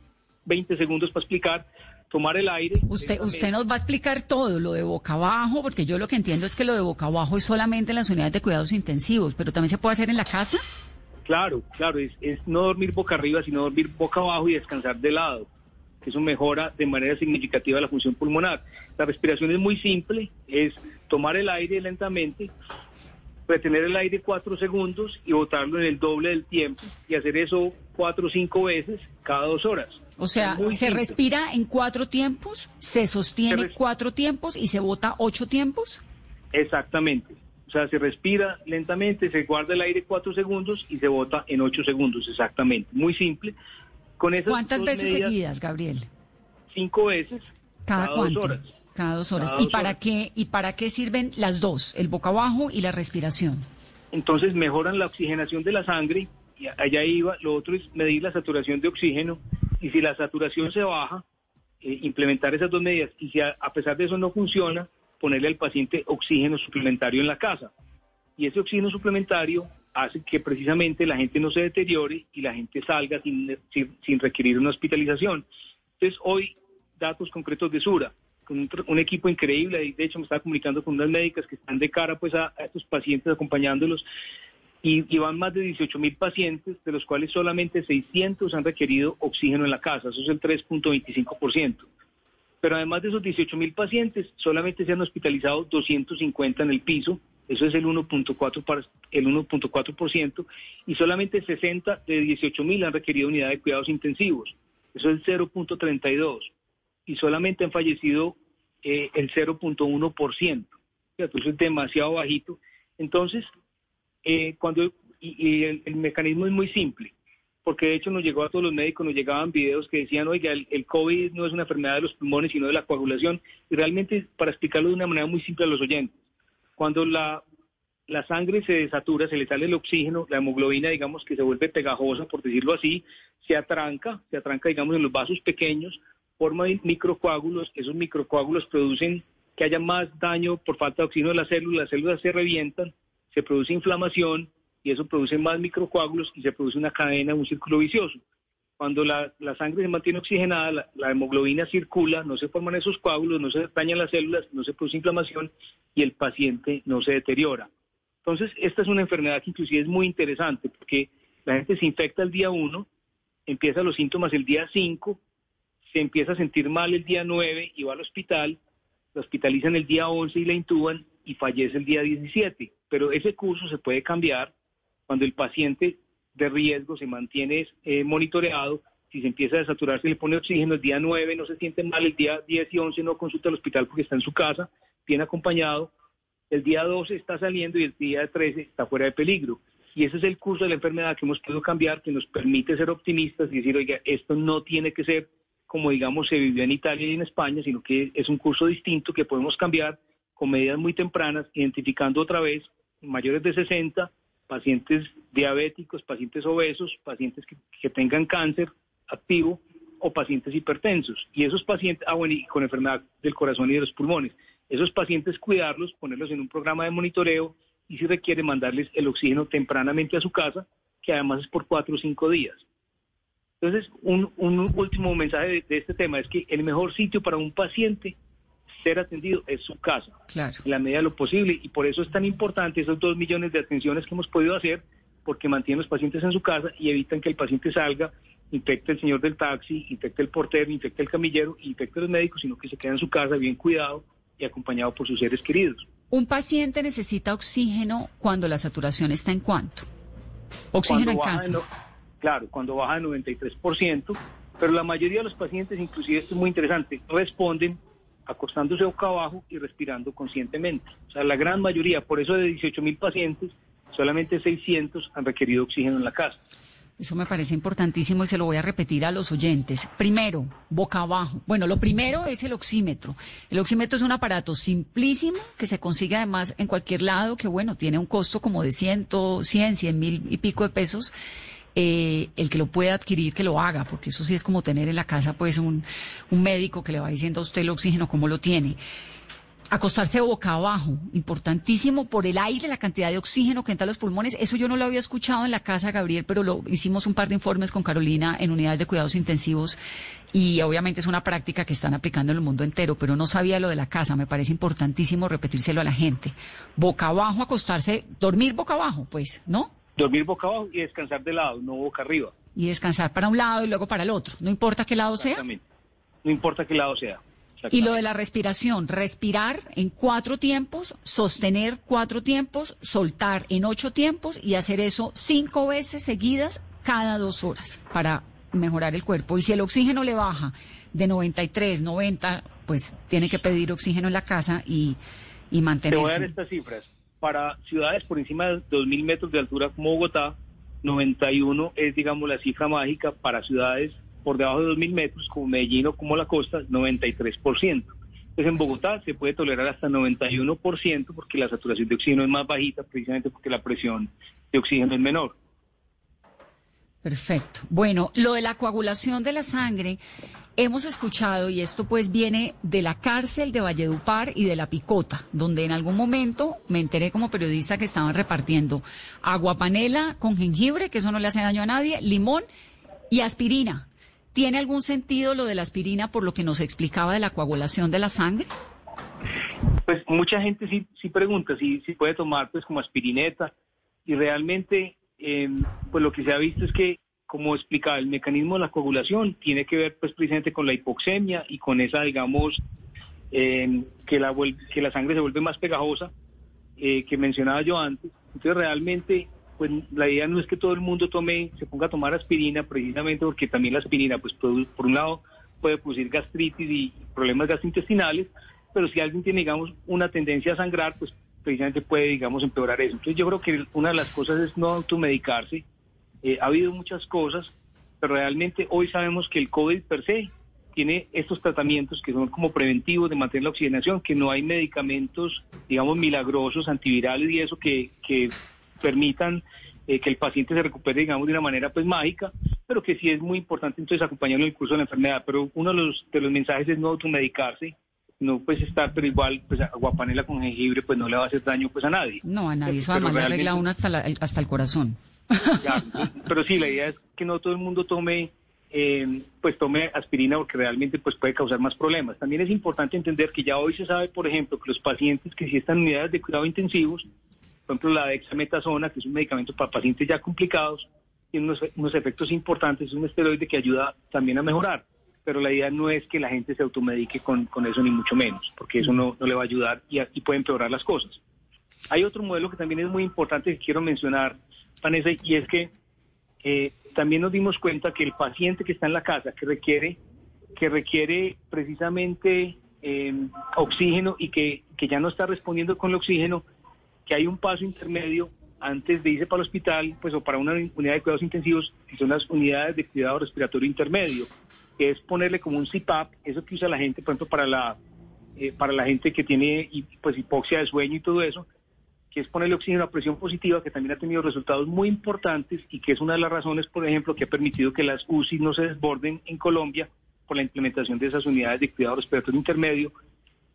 20 segundos para explicar. Tomar el aire. Usted, usted nos va a explicar todo, lo de boca abajo, porque yo lo que entiendo es que lo de boca abajo es solamente en las unidades de cuidados intensivos, pero también se puede hacer en la casa. Claro, claro, es, es no dormir boca arriba, sino dormir boca abajo y descansar de lado. Que eso mejora de manera significativa la función pulmonar. La respiración es muy simple, es tomar el aire lentamente, retener el aire cuatro segundos y botarlo en el doble del tiempo y hacer eso cuatro o cinco veces cada dos horas. O sea, se respira en cuatro tiempos, se sostiene cuatro tiempos y se bota ocho tiempos. Exactamente. O sea, se respira lentamente, se guarda el aire cuatro segundos y se bota en ocho segundos, exactamente. Muy simple. Con esas ¿Cuántas veces medidas, seguidas, Gabriel? Cinco veces. ¿Cada, Cada cuánto? dos horas. Cada dos horas. Cada ¿Y dos para horas. qué y para qué sirven las dos, el boca abajo y la respiración? Entonces mejoran la oxigenación de la sangre y allá iba. Lo otro es medir la saturación de oxígeno y si la saturación se baja, eh, implementar esas dos medidas. Y si a, a pesar de eso no funciona, ponerle al paciente oxígeno suplementario en la casa. Y ese oxígeno suplementario hace que precisamente la gente no se deteriore y la gente salga sin, sin, sin requerir una hospitalización. Entonces hoy, datos concretos de Sura, con un, un equipo increíble, de hecho me estaba comunicando con unas médicas que están de cara pues a, a estos pacientes acompañándolos, y, y van más de 18 mil pacientes, de los cuales solamente 600 han requerido oxígeno en la casa, eso es el 3.25%. Pero además de esos 18 mil pacientes, solamente se han hospitalizado 250 en el piso, eso es el 1.4 par- el 1.4%, y solamente 60 de 18 mil han requerido unidad de cuidados intensivos, eso es el 0.32, y solamente han fallecido eh, el 0.1%. ¿cierto? Eso es demasiado bajito. Entonces, eh, cuando y, el, mecanismo es muy simple, porque de hecho nos llegó a todos los médicos, nos llegaban videos que decían, oiga, el COVID no es una enfermedad de los pulmones, sino de la coagulación. Y realmente, para explicarlo de una manera muy simple a los oyentes, cuando la, la sangre se desatura, se le sale el oxígeno, la hemoglobina, digamos, que se vuelve pegajosa, por decirlo así, se atranca, se atranca, digamos, en los vasos pequeños, forma mi- microcoágulos, esos microcoágulos producen que haya más daño por falta de oxígeno de las células, las células se revientan, se produce inflamación y eso produce más microcoágulos y se produce una cadena, un círculo vicioso. Cuando la, sangre se mantiene oxigenada, la, la hemoglobina circula, no se forman esos coágulos, no se dañan las células, no se produce inflamación y el paciente no se deteriora. Entonces, esta es una enfermedad que inclusive es muy interesante porque la gente se infecta el día 1, empieza los síntomas el día 5, se empieza a sentir mal el día 9 y va al hospital, la hospitalizan el día 11 y la intuban y fallece el día 17. Pero ese curso se puede cambiar cuando el paciente de riesgo se mantiene eh, monitoreado. Si se empieza a desaturar, se le pone oxígeno el día 9, no se siente mal, el día 10 y 11 no consulta al hospital porque está en su casa, bien acompañado. El día 12 está saliendo y el día 13 está fuera de peligro. Y ese es el curso de la enfermedad que hemos podido cambiar, que nos permite ser optimistas y decir, oiga, esto no tiene que ser como digamos se vivió en Italia y en España, sino que es un curso distinto que podemos cambiar con medidas muy tempranas, identificando otra vez mayores de 60, pacientes diabéticos, pacientes obesos, pacientes que, que tengan cáncer activo o pacientes hipertensos. Y esos pacientes, ah, bueno, y con enfermedad del corazón y de los pulmones. Esos pacientes cuidarlos, ponerlos en un programa de monitoreo y si requiere mandarles el oxígeno tempranamente a su casa, que además es por cuatro o cinco días. Entonces, un, un último mensaje de, de este tema es que el mejor sitio para un paciente ser atendido es su casa, Claro. en la medida de lo posible, y por eso es tan importante esos dos millones de atenciones que hemos podido hacer, porque mantienen los pacientes en su casa y evitan que el paciente salga, infecte el señor del taxi, infecte el portero, infecte el camillero, infecte a los médicos, sino que se queda en su casa bien cuidado y acompañado por sus seres queridos. Un paciente necesita oxígeno cuando la saturación está en cuánto? Oxígeno en Cuando baja casa. no- claro, cuando baja de 93%, pero la mayoría de los pacientes, inclusive esto es muy interesante, responden acostándose boca abajo y respirando conscientemente. O sea, la gran mayoría, por eso de 18 mil pacientes, solamente 600 han requerido oxígeno en la casa. Eso me parece importantísimo y se lo voy a repetir a los oyentes. Primero, boca abajo. Bueno, lo primero es el oxímetro. El oxímetro es un aparato simplísimo que se consigue además en cualquier lado, que bueno, tiene un costo como de 100, 100, 100 mil y pico de pesos. Eh, el que lo pueda adquirir, que lo haga, porque eso sí es como tener en la casa pues un, un médico que le va diciendo a usted el oxígeno, cómo lo tiene. Acostarse boca abajo, importantísimo por el aire, la cantidad de oxígeno que entra a los pulmones. Eso yo no lo había escuchado en la casa, Gabriel, pero lo hicimos un par de informes con Carolina en unidades de cuidados intensivos y obviamente es una práctica que están aplicando en el mundo entero, pero no sabía lo de la casa. Me parece importantísimo repetírselo a la gente. Boca abajo, acostarse, dormir boca abajo, pues, ¿no? Dormir boca abajo y descansar de lado, no boca arriba. Y descansar para un lado y luego para el otro. No importa qué lado sea. No importa qué lado sea. Y lo de la respiración, respirar en cuatro tiempos, sostener cuatro tiempos, soltar en ocho tiempos y hacer eso cinco veces seguidas cada dos horas para mejorar el cuerpo. Y si el oxígeno le baja de 93, 90, pues tiene que pedir oxígeno en la casa y, y mantenerse. Te voy a dar estas cifras. Para ciudades por encima de 2.000 metros de altura como Bogotá, 91 es, digamos, la cifra mágica. Para ciudades por debajo de 2.000 metros, como Medellín o como la costa, 93%. Entonces en Bogotá se puede tolerar hasta 91% porque la saturación de oxígeno es más bajita, precisamente porque la presión de oxígeno es menor. Perfecto. Bueno, lo de la coagulación de la sangre, hemos escuchado, y esto pues viene de la cárcel de Valledupar y de la Picota, donde en algún momento me enteré como periodista que estaban repartiendo agua panela con jengibre, que eso no le hace daño a nadie, limón y aspirina. ¿Tiene algún sentido lo de la aspirina por lo que nos explicaba de la coagulación de la sangre? Pues mucha gente sí, sí pregunta si, si puede tomar pues como aspirineta y realmente em, pues lo que se ha visto es que como explicaba el mecanismo de la coagulación tiene que ver pues precisamente con la hipoxemia y con esa digamos em, que la que la sangre se vuelve más pegajosa eh, que mencionaba yo antes. Entonces realmente pues la idea no es que todo el mundo tome, se ponga a tomar aspirina precisamente porque también la aspirina, pues por un lado puede producir gastritis y problemas gastrointestinales, pero si alguien tiene, digamos, una tendencia a sangrar, pues precisamente puede, digamos, empeorar eso. Entonces yo creo que una de las cosas es no automedicarse. Eh, ha habido muchas cosas, pero realmente hoy sabemos que el COVID per se tiene estos tratamientos que son como preventivos de mantener la oxigenación, que no hay medicamentos, digamos, milagrosos, antivirales y eso que, que permitan eh, que el paciente se recupere, digamos, de una manera pues mágica, pero que sí es muy importante entonces acompañarlo en el curso de la enfermedad. Pero uno de los, de los mensajes es no automedicarse, no pues estar, pero igual pues aguapanela con jengibre pues no le va a hacer daño pues a nadie. No, a nadie, eso además le arregla uno hasta, hasta el corazón. pero sí, la idea es que no todo el mundo tome eh, pues tome aspirina porque realmente pues puede causar más problemas. También es importante entender que ya hoy se sabe, por ejemplo, que los pacientes que sí están en unidades de cuidado intensivos por ejemplo, la dexametasona, que es un medicamento para pacientes ya complicados, tiene unos, efectos importantes, es un esteroide que ayuda también a mejorar. Pero la idea no es que la gente se automedique con, eso, ni mucho menos, porque eso no, le va a ayudar y, y puede empeorar las cosas. Hay otro modelo que también es muy importante que quiero mencionar, Vanessa, y es que eh, también nos dimos cuenta que el paciente que está en la casa, que requiere, que requiere precisamente eh, oxígeno y que, que ya no está respondiendo con el oxígeno, que hay un paso intermedio antes de irse para el hospital, pues o para una unidad de cuidados intensivos, que son las unidades de cuidado respiratorio intermedio, que es ponerle como un CPAP, eso que usa la gente, por ejemplo, para la eh, para la gente que tiene pues hipoxia de sueño y todo eso, que es ponerle oxígeno a presión positiva, que también ha tenido resultados muy importantes y que es una de las razones, por ejemplo, que ha permitido que las UCI no se desborden en Colombia por la implementación de esas unidades de cuidado respiratorio intermedio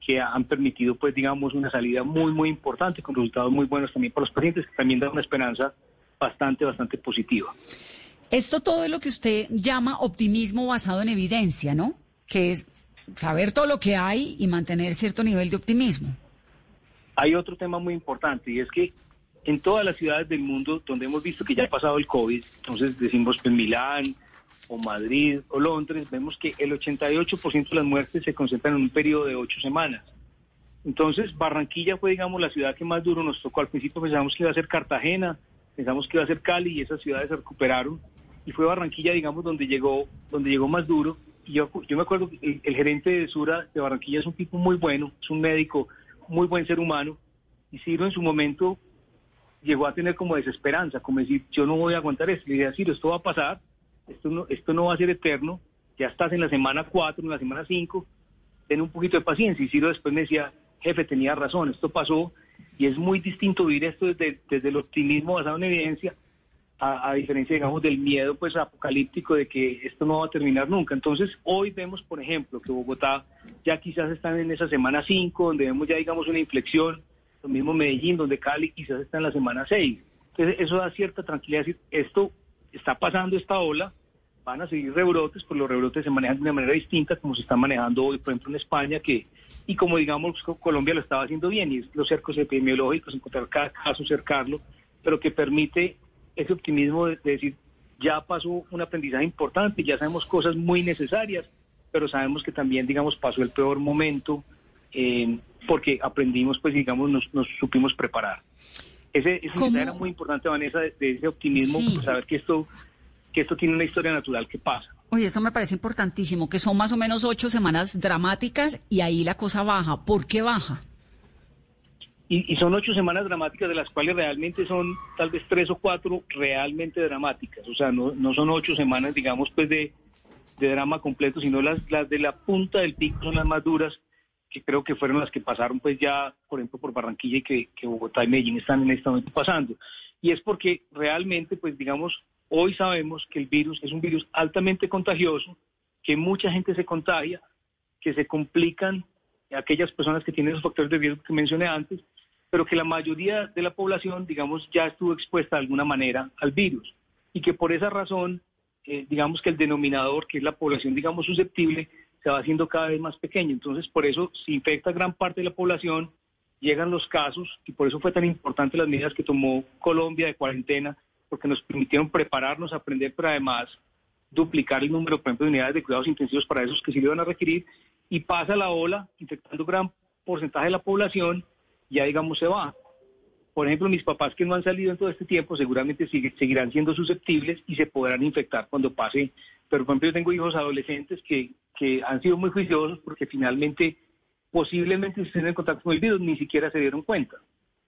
que han permitido, pues, digamos, una salida muy, muy importante, con resultados muy buenos también para los pacientes, que también da una esperanza bastante, bastante positiva. Esto todo es lo que usted llama optimismo basado en evidencia, ¿no? Que es saber todo lo que hay y mantener cierto nivel de optimismo. Hay otro tema muy importante y es que en todas las ciudades del mundo donde hemos visto que ya ha pasado el COVID, entonces decimos en Milán, o Madrid o Londres, vemos que el 88% de las muertes se concentran en un periodo de ocho semanas. Entonces, Barranquilla fue, digamos, la ciudad que más duro nos tocó. Al principio pensábamos que iba a ser Cartagena, pensamos que iba a ser Cali y esas ciudades se recuperaron. Y fue Barranquilla, digamos, donde llegó, donde llegó más duro. Y yo, yo me acuerdo que el, gerente de Sura de Barranquilla es un tipo muy bueno, es un médico, muy buen ser humano. Y Ciro en su momento llegó a tener como desesperanza, como decir, yo no voy a aguantar esto. Le dije, Ciro, esto va a pasar, esto no, esto no va a ser eterno, ya estás en la semana 4, en la semana 5, ten un poquito de paciencia. Y Ciro después me decía, jefe, tenía razón, esto pasó y es muy distinto vivir esto desde, desde el optimismo basado en evidencia, a, diferencia, digamos, del miedo pues apocalíptico de que esto no va a terminar nunca. Entonces, hoy vemos, por ejemplo, que Bogotá ya quizás están en esa semana 5, donde vemos ya, digamos, una inflexión, lo mismo Medellín, donde Cali quizás está en la semana 6. Entonces, eso da cierta tranquilidad, esto está pasando esta ola, van a seguir rebrotes, pues los rebrotes se manejan de una manera distinta como se está manejando hoy, por ejemplo, en España, que y como digamos Colombia lo estaba haciendo bien, y los cercos epidemiológicos, encontrar cada caso, cercarlo, pero que permite ese optimismo de, decir, ya pasó un aprendizaje importante, ya sabemos cosas muy necesarias, pero sabemos que también, digamos, pasó el peor momento eh, porque aprendimos, pues, digamos, nos, nos supimos preparar. Ese, ese mensaje era muy importante, Vanessa, de, de ese optimismo, Sí. pues, saber que esto, que esto tiene una historia natural que pasa. Oye, eso me parece importantísimo, que son más o menos ocho semanas dramáticas y ahí la cosa baja. ¿Por qué baja? Y, son ocho semanas dramáticas, de las cuales realmente son tal vez tres o cuatro realmente dramáticas. O sea, no, no son ocho semanas, digamos, pues de, de drama completo, sino las, las de la punta del pico son las más duras, que creo que fueron las que pasaron pues ya, por ejemplo, por Barranquilla y que, que Bogotá y Medellín están en este momento pasando. Y es porque realmente, pues digamos, hoy sabemos que el virus es un virus altamente contagioso, que mucha gente se contagia, que se complican aquellas personas que tienen los factores de riesgo que mencioné antes, pero que la mayoría de la población, digamos, ya estuvo expuesta de alguna manera al virus y que por esa razón, eh, digamos que el denominador, que es la población, digamos, susceptible, se va haciendo cada vez más pequeño. Entonces, por eso se infecta gran parte de la población, llegan los casos y por eso fue tan importante las medidas que tomó Colombia de cuarentena, porque nos permitieron prepararnos, aprender, pero además duplicar el número, por ejemplo, de unidades de cuidados intensivos para esos que sí lo iban a requerir, y pasa la ola, infectando gran porcentaje de la población, ya digamos se va. Por ejemplo, mis papás que no han salido en todo este tiempo seguramente seguirán siendo susceptibles y se podrán infectar cuando pase. Pero, por ejemplo, yo tengo hijos adolescentes que, que han sido muy juiciosos porque finalmente, posiblemente si estén en contacto con el virus, ni siquiera se dieron cuenta.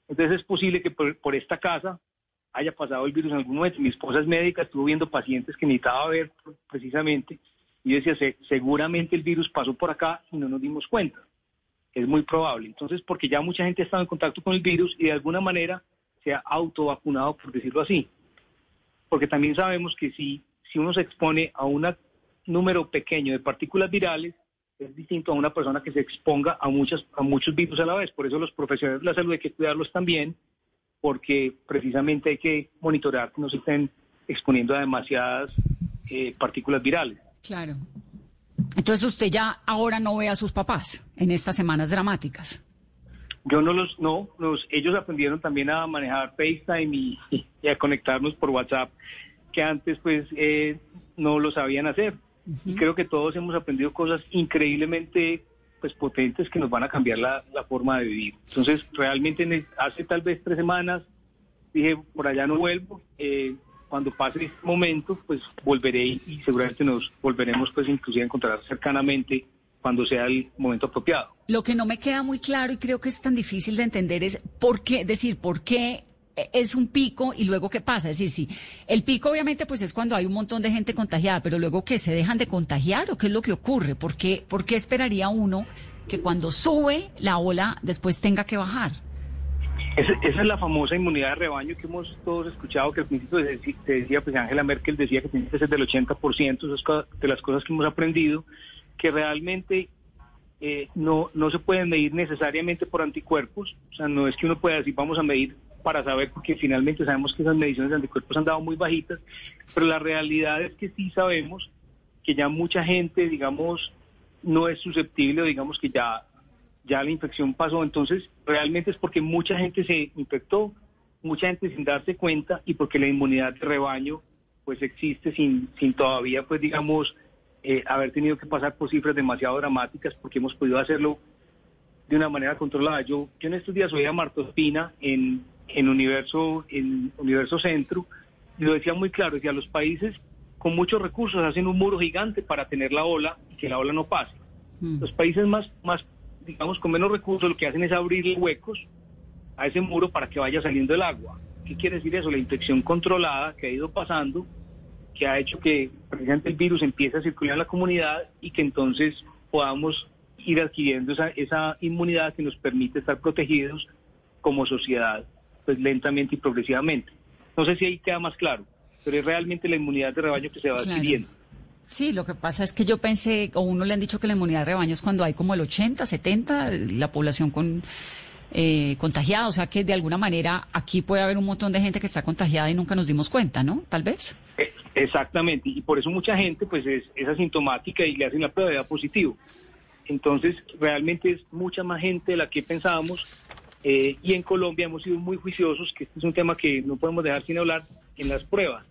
Entonces es posible que por, por esta casa haya pasado el virus en algún momento. Mi esposa es médica, estuvo viendo pacientes que necesitaba ver precisamente y decía, "Se- seguramente el virus pasó por acá y no nos dimos cuenta. Es muy probable. Entonces, porque ya mucha gente ha estado en contacto con el virus y de alguna manera se ha autovacunado, por decirlo así. Porque también sabemos que si, si uno se expone a un número pequeño de partículas virales, es distinto a una persona que se exponga a, muchas, a muchos virus a la vez. Por eso los profesionales de la salud hay que cuidarlos también, porque precisamente hay que monitorear que no se estén exponiendo a demasiadas eh, partículas virales. Claro. Entonces usted ya ahora no ve a sus papás en estas semanas dramáticas. Yo no los, no, los, ellos aprendieron también a manejar FaceTime y, y a conectarnos por WhatsApp, que antes pues eh, no lo sabían hacer. Y creo que todos hemos aprendido cosas increíblemente pues potentes que nos van a cambiar la, la forma de vivir. Entonces, realmente en el- hace tal vez tres semanas dije, por allá no vuelvo. eh, cuando pase este momento, pues volveré y, seguramente nos volveremos pues inclusive a encontrar cercanamente cuando sea el momento apropiado. Lo que no me queda muy claro y creo que es tan difícil de entender es por qué, decir, por qué es un pico y luego qué pasa. Es decir, sí, el pico obviamente pues es cuando hay un montón de gente contagiada, pero luego que se dejan de contagiar o qué es lo que ocurre. ¿Por qué, por qué esperaría uno que cuando sube la ola después tenga que bajar? Esa, es la famosa inmunidad de rebaño que hemos todos escuchado, que al principio se, decía, pues Angela Merkel decía que tiene que ser del 80%, eso es de las cosas que hemos aprendido, que realmente eh, no, no se pueden medir necesariamente por anticuerpos, o sea, no es que uno pueda decir vamos a medir para saber, porque finalmente sabemos que esas mediciones de anticuerpos han dado muy bajitas, pero la realidad es que sí sabemos que ya mucha gente, digamos, no es susceptible, o digamos que ya ya la infección pasó, entonces realmente es porque mucha gente se infectó, mucha gente sin darse cuenta y porque la inmunidad de rebaño pues existe sin, sin todavía pues digamos eh, haber tenido que pasar por cifras demasiado dramáticas porque hemos podido hacerlo de una manera controlada. Yo, yo en estos días oí a Marta Ospina en, en Universo, en Universo Centro y lo decía muy claro, decía los países con muchos recursos hacen un muro gigante para tener la ola y que la ola no pase. Los países más, más, digamos, con menos recursos lo que hacen es abrirle huecos a ese muro para que vaya saliendo el agua. ¿Qué quiere decir eso? La infección controlada que ha ido pasando, que ha hecho que precisamente el virus empiece a circular en la comunidad y que entonces podamos ir adquiriendo esa, esa inmunidad que nos permite estar protegidos como sociedad, pues lentamente y progresivamente. No sé si ahí queda más claro, pero es realmente la inmunidad de rebaño que se va Claro. adquiriendo. Sí, lo que pasa es que yo pensé, o uno le han dicho que la inmunidad de rebaño es cuando hay como el 80, 70, de la población con eh, contagiada, o sea que de alguna manera aquí puede haber un montón de gente que está contagiada y nunca nos dimos cuenta, ¿no? Tal vez. Eh, Exactamente, y por eso mucha gente pues es, es asintomática y le hacen la prueba de positivo. Entonces, realmente es mucha más gente de la que pensábamos eh, y en Colombia hemos sido muy juiciosos, que este es un tema que no podemos dejar sin hablar, en las pruebas.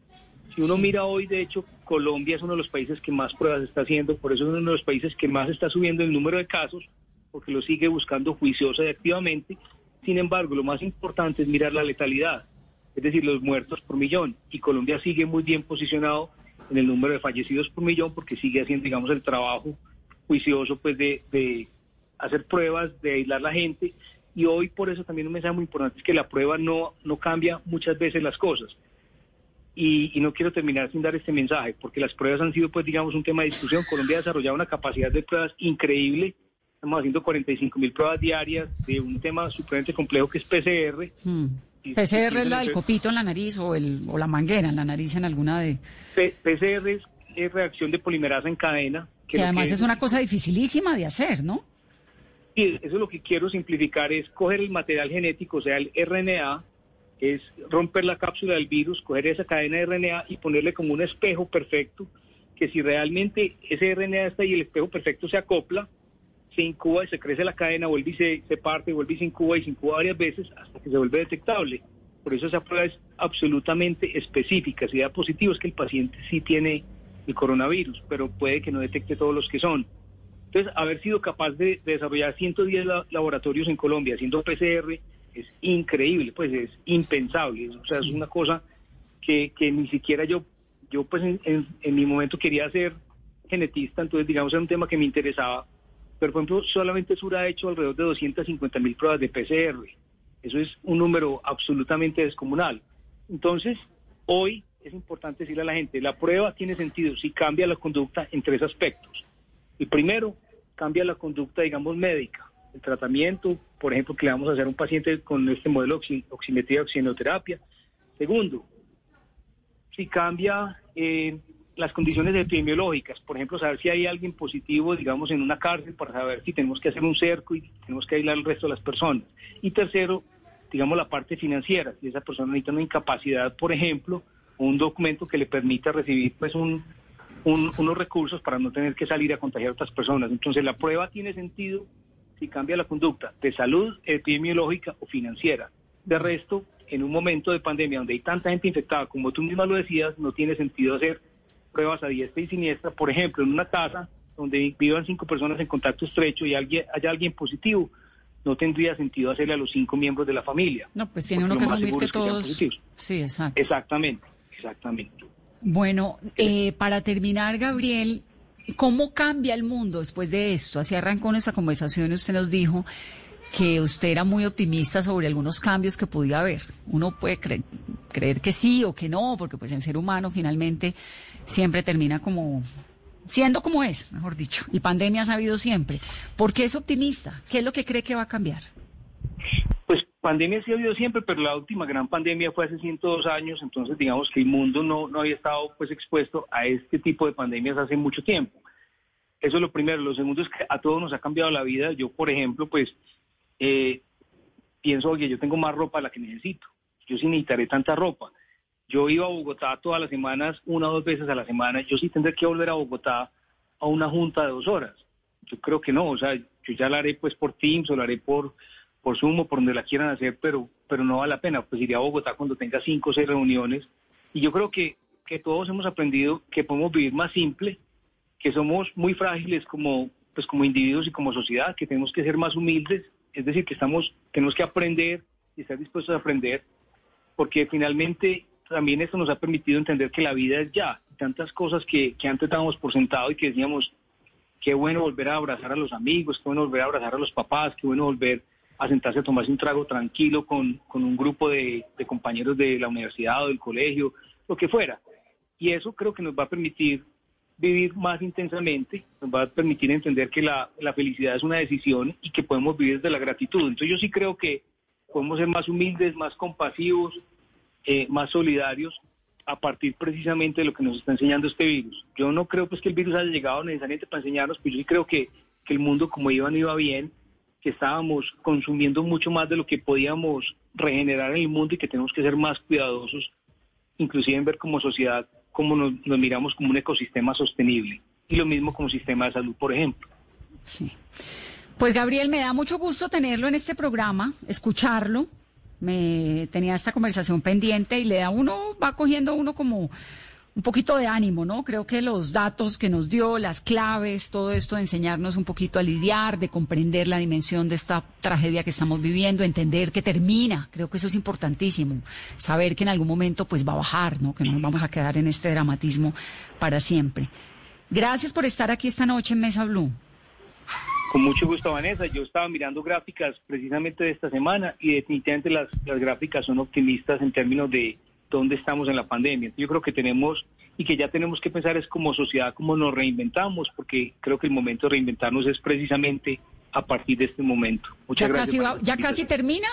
Si uno mira hoy, de hecho, Colombia es uno de los países que más pruebas está haciendo, por eso es uno de los países que más está subiendo el número de casos, porque lo sigue buscando juiciosa y activamente. Sin embargo, lo más importante es mirar la letalidad, es decir, los muertos por millón. Y Colombia sigue muy bien posicionado en el número de fallecidos por millón porque sigue haciendo, digamos, el trabajo juicioso pues de, de hacer pruebas, de aislar la gente. Y hoy por eso también un mensaje muy importante es que la prueba no, no cambia muchas veces las cosas. Y, y, no quiero terminar sin dar este mensaje, porque las pruebas han sido, pues, digamos, un tema de discusión. Colombia ha desarrollado una capacidad de pruebas increíble. Estamos haciendo 45 mil pruebas diarias de un tema supremamente complejo que es PCR. Mm. PCR es la del copito en la nariz o, el, o la manguera en la nariz en alguna de... P PCR es, es, reacción de polimerasa en cadena. Que, que además que es, es una cosa dificilísima de hacer, ¿no? Y eso es lo que quiero simplificar, es coger el material genético, o sea, el RNA, es romper la cápsula del virus, coger esa cadena de RNA y ponerle como un espejo perfecto, que si realmente ese RNA está y el espejo perfecto se acopla, se incuba y se crece la cadena, vuelve y se, se parte, vuelve y se incuba y se incuba varias veces hasta que se vuelve detectable. Por eso esa prueba es absolutamente específica. Si da positivo es que el paciente sí tiene el coronavirus, pero puede que no detecte todos los que son. Entonces, haber sido capaz de, de desarrollar 110 la, laboratorios en Colombia haciendo PCR es increíble, pues es impensable. O sea, es una cosa que, que ni siquiera yo, yo pues en, en, en, mi momento quería ser genetista, entonces digamos era un tema que me interesaba. Pero por ejemplo, solamente Sura ha hecho alrededor de 250 mil pruebas de PCR. Eso es un número absolutamente descomunal. Entonces, hoy es importante decirle a la gente, la prueba tiene sentido si cambia la conducta en tres aspectos. El primero, cambia la conducta, digamos, médica. El tratamiento, por ejemplo, que le vamos a hacer a un paciente con este modelo de oximetría, oxinoterapia. Segundo, si cambia eh, las condiciones epidemiológicas, por ejemplo, saber si hay alguien positivo, digamos, en una cárcel, para saber si tenemos que hacer un cerco y tenemos que aislar al resto de las personas. Y tercero, digamos, la parte financiera, si esa persona necesita una incapacidad, por ejemplo, un documento que le permita recibir, pues, un, unos recursos para no tener que salir a contagiar a otras personas. Entonces, la prueba tiene sentido si cambia la conducta de salud epidemiológica o financiera. De resto, en un momento de pandemia donde hay tanta gente infectada, como tú misma lo decías, no tiene sentido hacer pruebas a diestra y siniestra. Por ejemplo, en una casa donde vivan cinco personas en contacto estrecho y alguien, haya alguien positivo, no tendría sentido hacerle a los cinco miembros de la familia. No, pues tiene uno que asumir que todos... Que sí, exacto. Exactamente, exactamente. Bueno, eh, para terminar, Gabriel, ¿cómo cambia el mundo después de esto? Así arrancó nuestra conversación y usted nos dijo que usted era muy optimista sobre algunos cambios que podía haber. Uno puede cre creer que sí o que no, porque pues el ser humano finalmente siempre termina como siendo como es, mejor dicho. Y pandemia ha habido siempre. ¿Por qué es optimista? ¿Qué es lo que cree que va a cambiar? Pandemia sí ha habido siempre, pero la última gran pandemia fue hace 102 años, entonces digamos que el mundo no, no había estado pues expuesto a este tipo de pandemias hace mucho tiempo. Eso es lo primero. Lo segundo es que a todos nos ha cambiado la vida. Yo, por ejemplo, pues eh, pienso, oye, yo tengo más ropa de la que necesito. Yo sí necesitaré tanta ropa. Yo iba a Bogotá todas las semanas, una o dos veces a la semana. Yo sí tendré que volver a Bogotá a una junta de dos horas. Yo creo que no, o sea, yo ya la haré pues por Teams o la haré por, por Zoom o por donde la quieran hacer, pero, pero no vale la pena. Pues iré a Bogotá cuando tenga cinco o seis reuniones. Y yo creo que, que todos hemos aprendido que podemos vivir más simple, que somos muy frágiles como, pues como individuos y como sociedad, que tenemos que ser más humildes, es decir, que estamos, tenemos que aprender y estar dispuestos a aprender, porque finalmente también esto nos ha permitido entender que la vida es ya, tantas cosas que, que antes dábamos por sentado y que decíamos, qué bueno volver a abrazar a los amigos, qué bueno volver a abrazar a los papás, qué bueno volver a sentarse a tomarse un trago tranquilo con, con un grupo de, de compañeros de la universidad o del colegio, lo que fuera. Y eso creo que nos va a permitir vivir más intensamente, nos va a permitir entender que la, la, felicidad es una decisión y que podemos vivir desde la gratitud. Entonces yo sí creo que podemos ser más humildes, más compasivos, eh, más solidarios a partir precisamente de lo que nos está enseñando este virus. Yo no creo pues que el virus haya llegado necesariamente para enseñarnos, pero yo sí creo que, que el mundo como iba no iba bien, que estábamos consumiendo mucho más de lo que podíamos regenerar en el mundo y que tenemos que ser más cuidadosos, inclusive en ver como sociedad cómo nos, nos, miramos como un ecosistema sostenible. Y lo mismo como sistema de salud, por ejemplo. Sí. Pues Gabriel, me da mucho gusto tenerlo en este programa, escucharlo. Me tenía esta conversación pendiente y le da uno, va cogiendo uno como un poquito de ánimo, ¿no? Creo que los datos que nos dio, las claves, todo esto de enseñarnos un poquito a lidiar, de comprender la dimensión de esta tragedia que estamos viviendo, entender que termina, creo que eso es importantísimo, saber que en algún momento pues va a bajar, ¿no? Que no nos vamos a quedar en este dramatismo para siempre. Gracias por estar aquí esta noche en Mesa Blue. Con mucho gusto, Vanessa. Yo estaba mirando gráficas precisamente de esta semana y definitivamente las, las gráficas son optimistas en términos de dónde estamos en la pandemia. Yo creo que tenemos y que ya tenemos que pensar es como sociedad cómo nos reinventamos, porque creo que el momento de reinventarnos es precisamente a partir de este momento. Muchas ¿Ya gracias. Casi ¿Ya casi termina?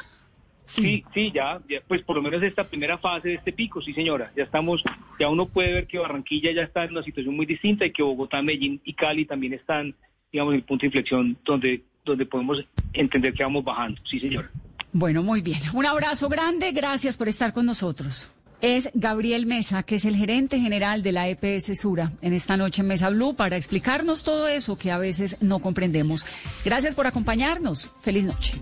Sí, sí, ya, ya, pues por lo menos esta primera fase de este pico, sí señora, ya estamos, ya uno puede ver que Barranquilla ya está en una situación muy distinta y que Bogotá, Medellín y Cali también están, digamos, en el punto de inflexión donde, donde podemos entender que vamos bajando, sí señora. Bueno, muy bien. Un abrazo grande, gracias por estar con nosotros. Es Gabriel Mesa, que es el gerente general de la EPS Sura, en esta noche en Mesa Blue, para explicarnos todo eso que a veces no comprendemos. Gracias por acompañarnos. Feliz noche.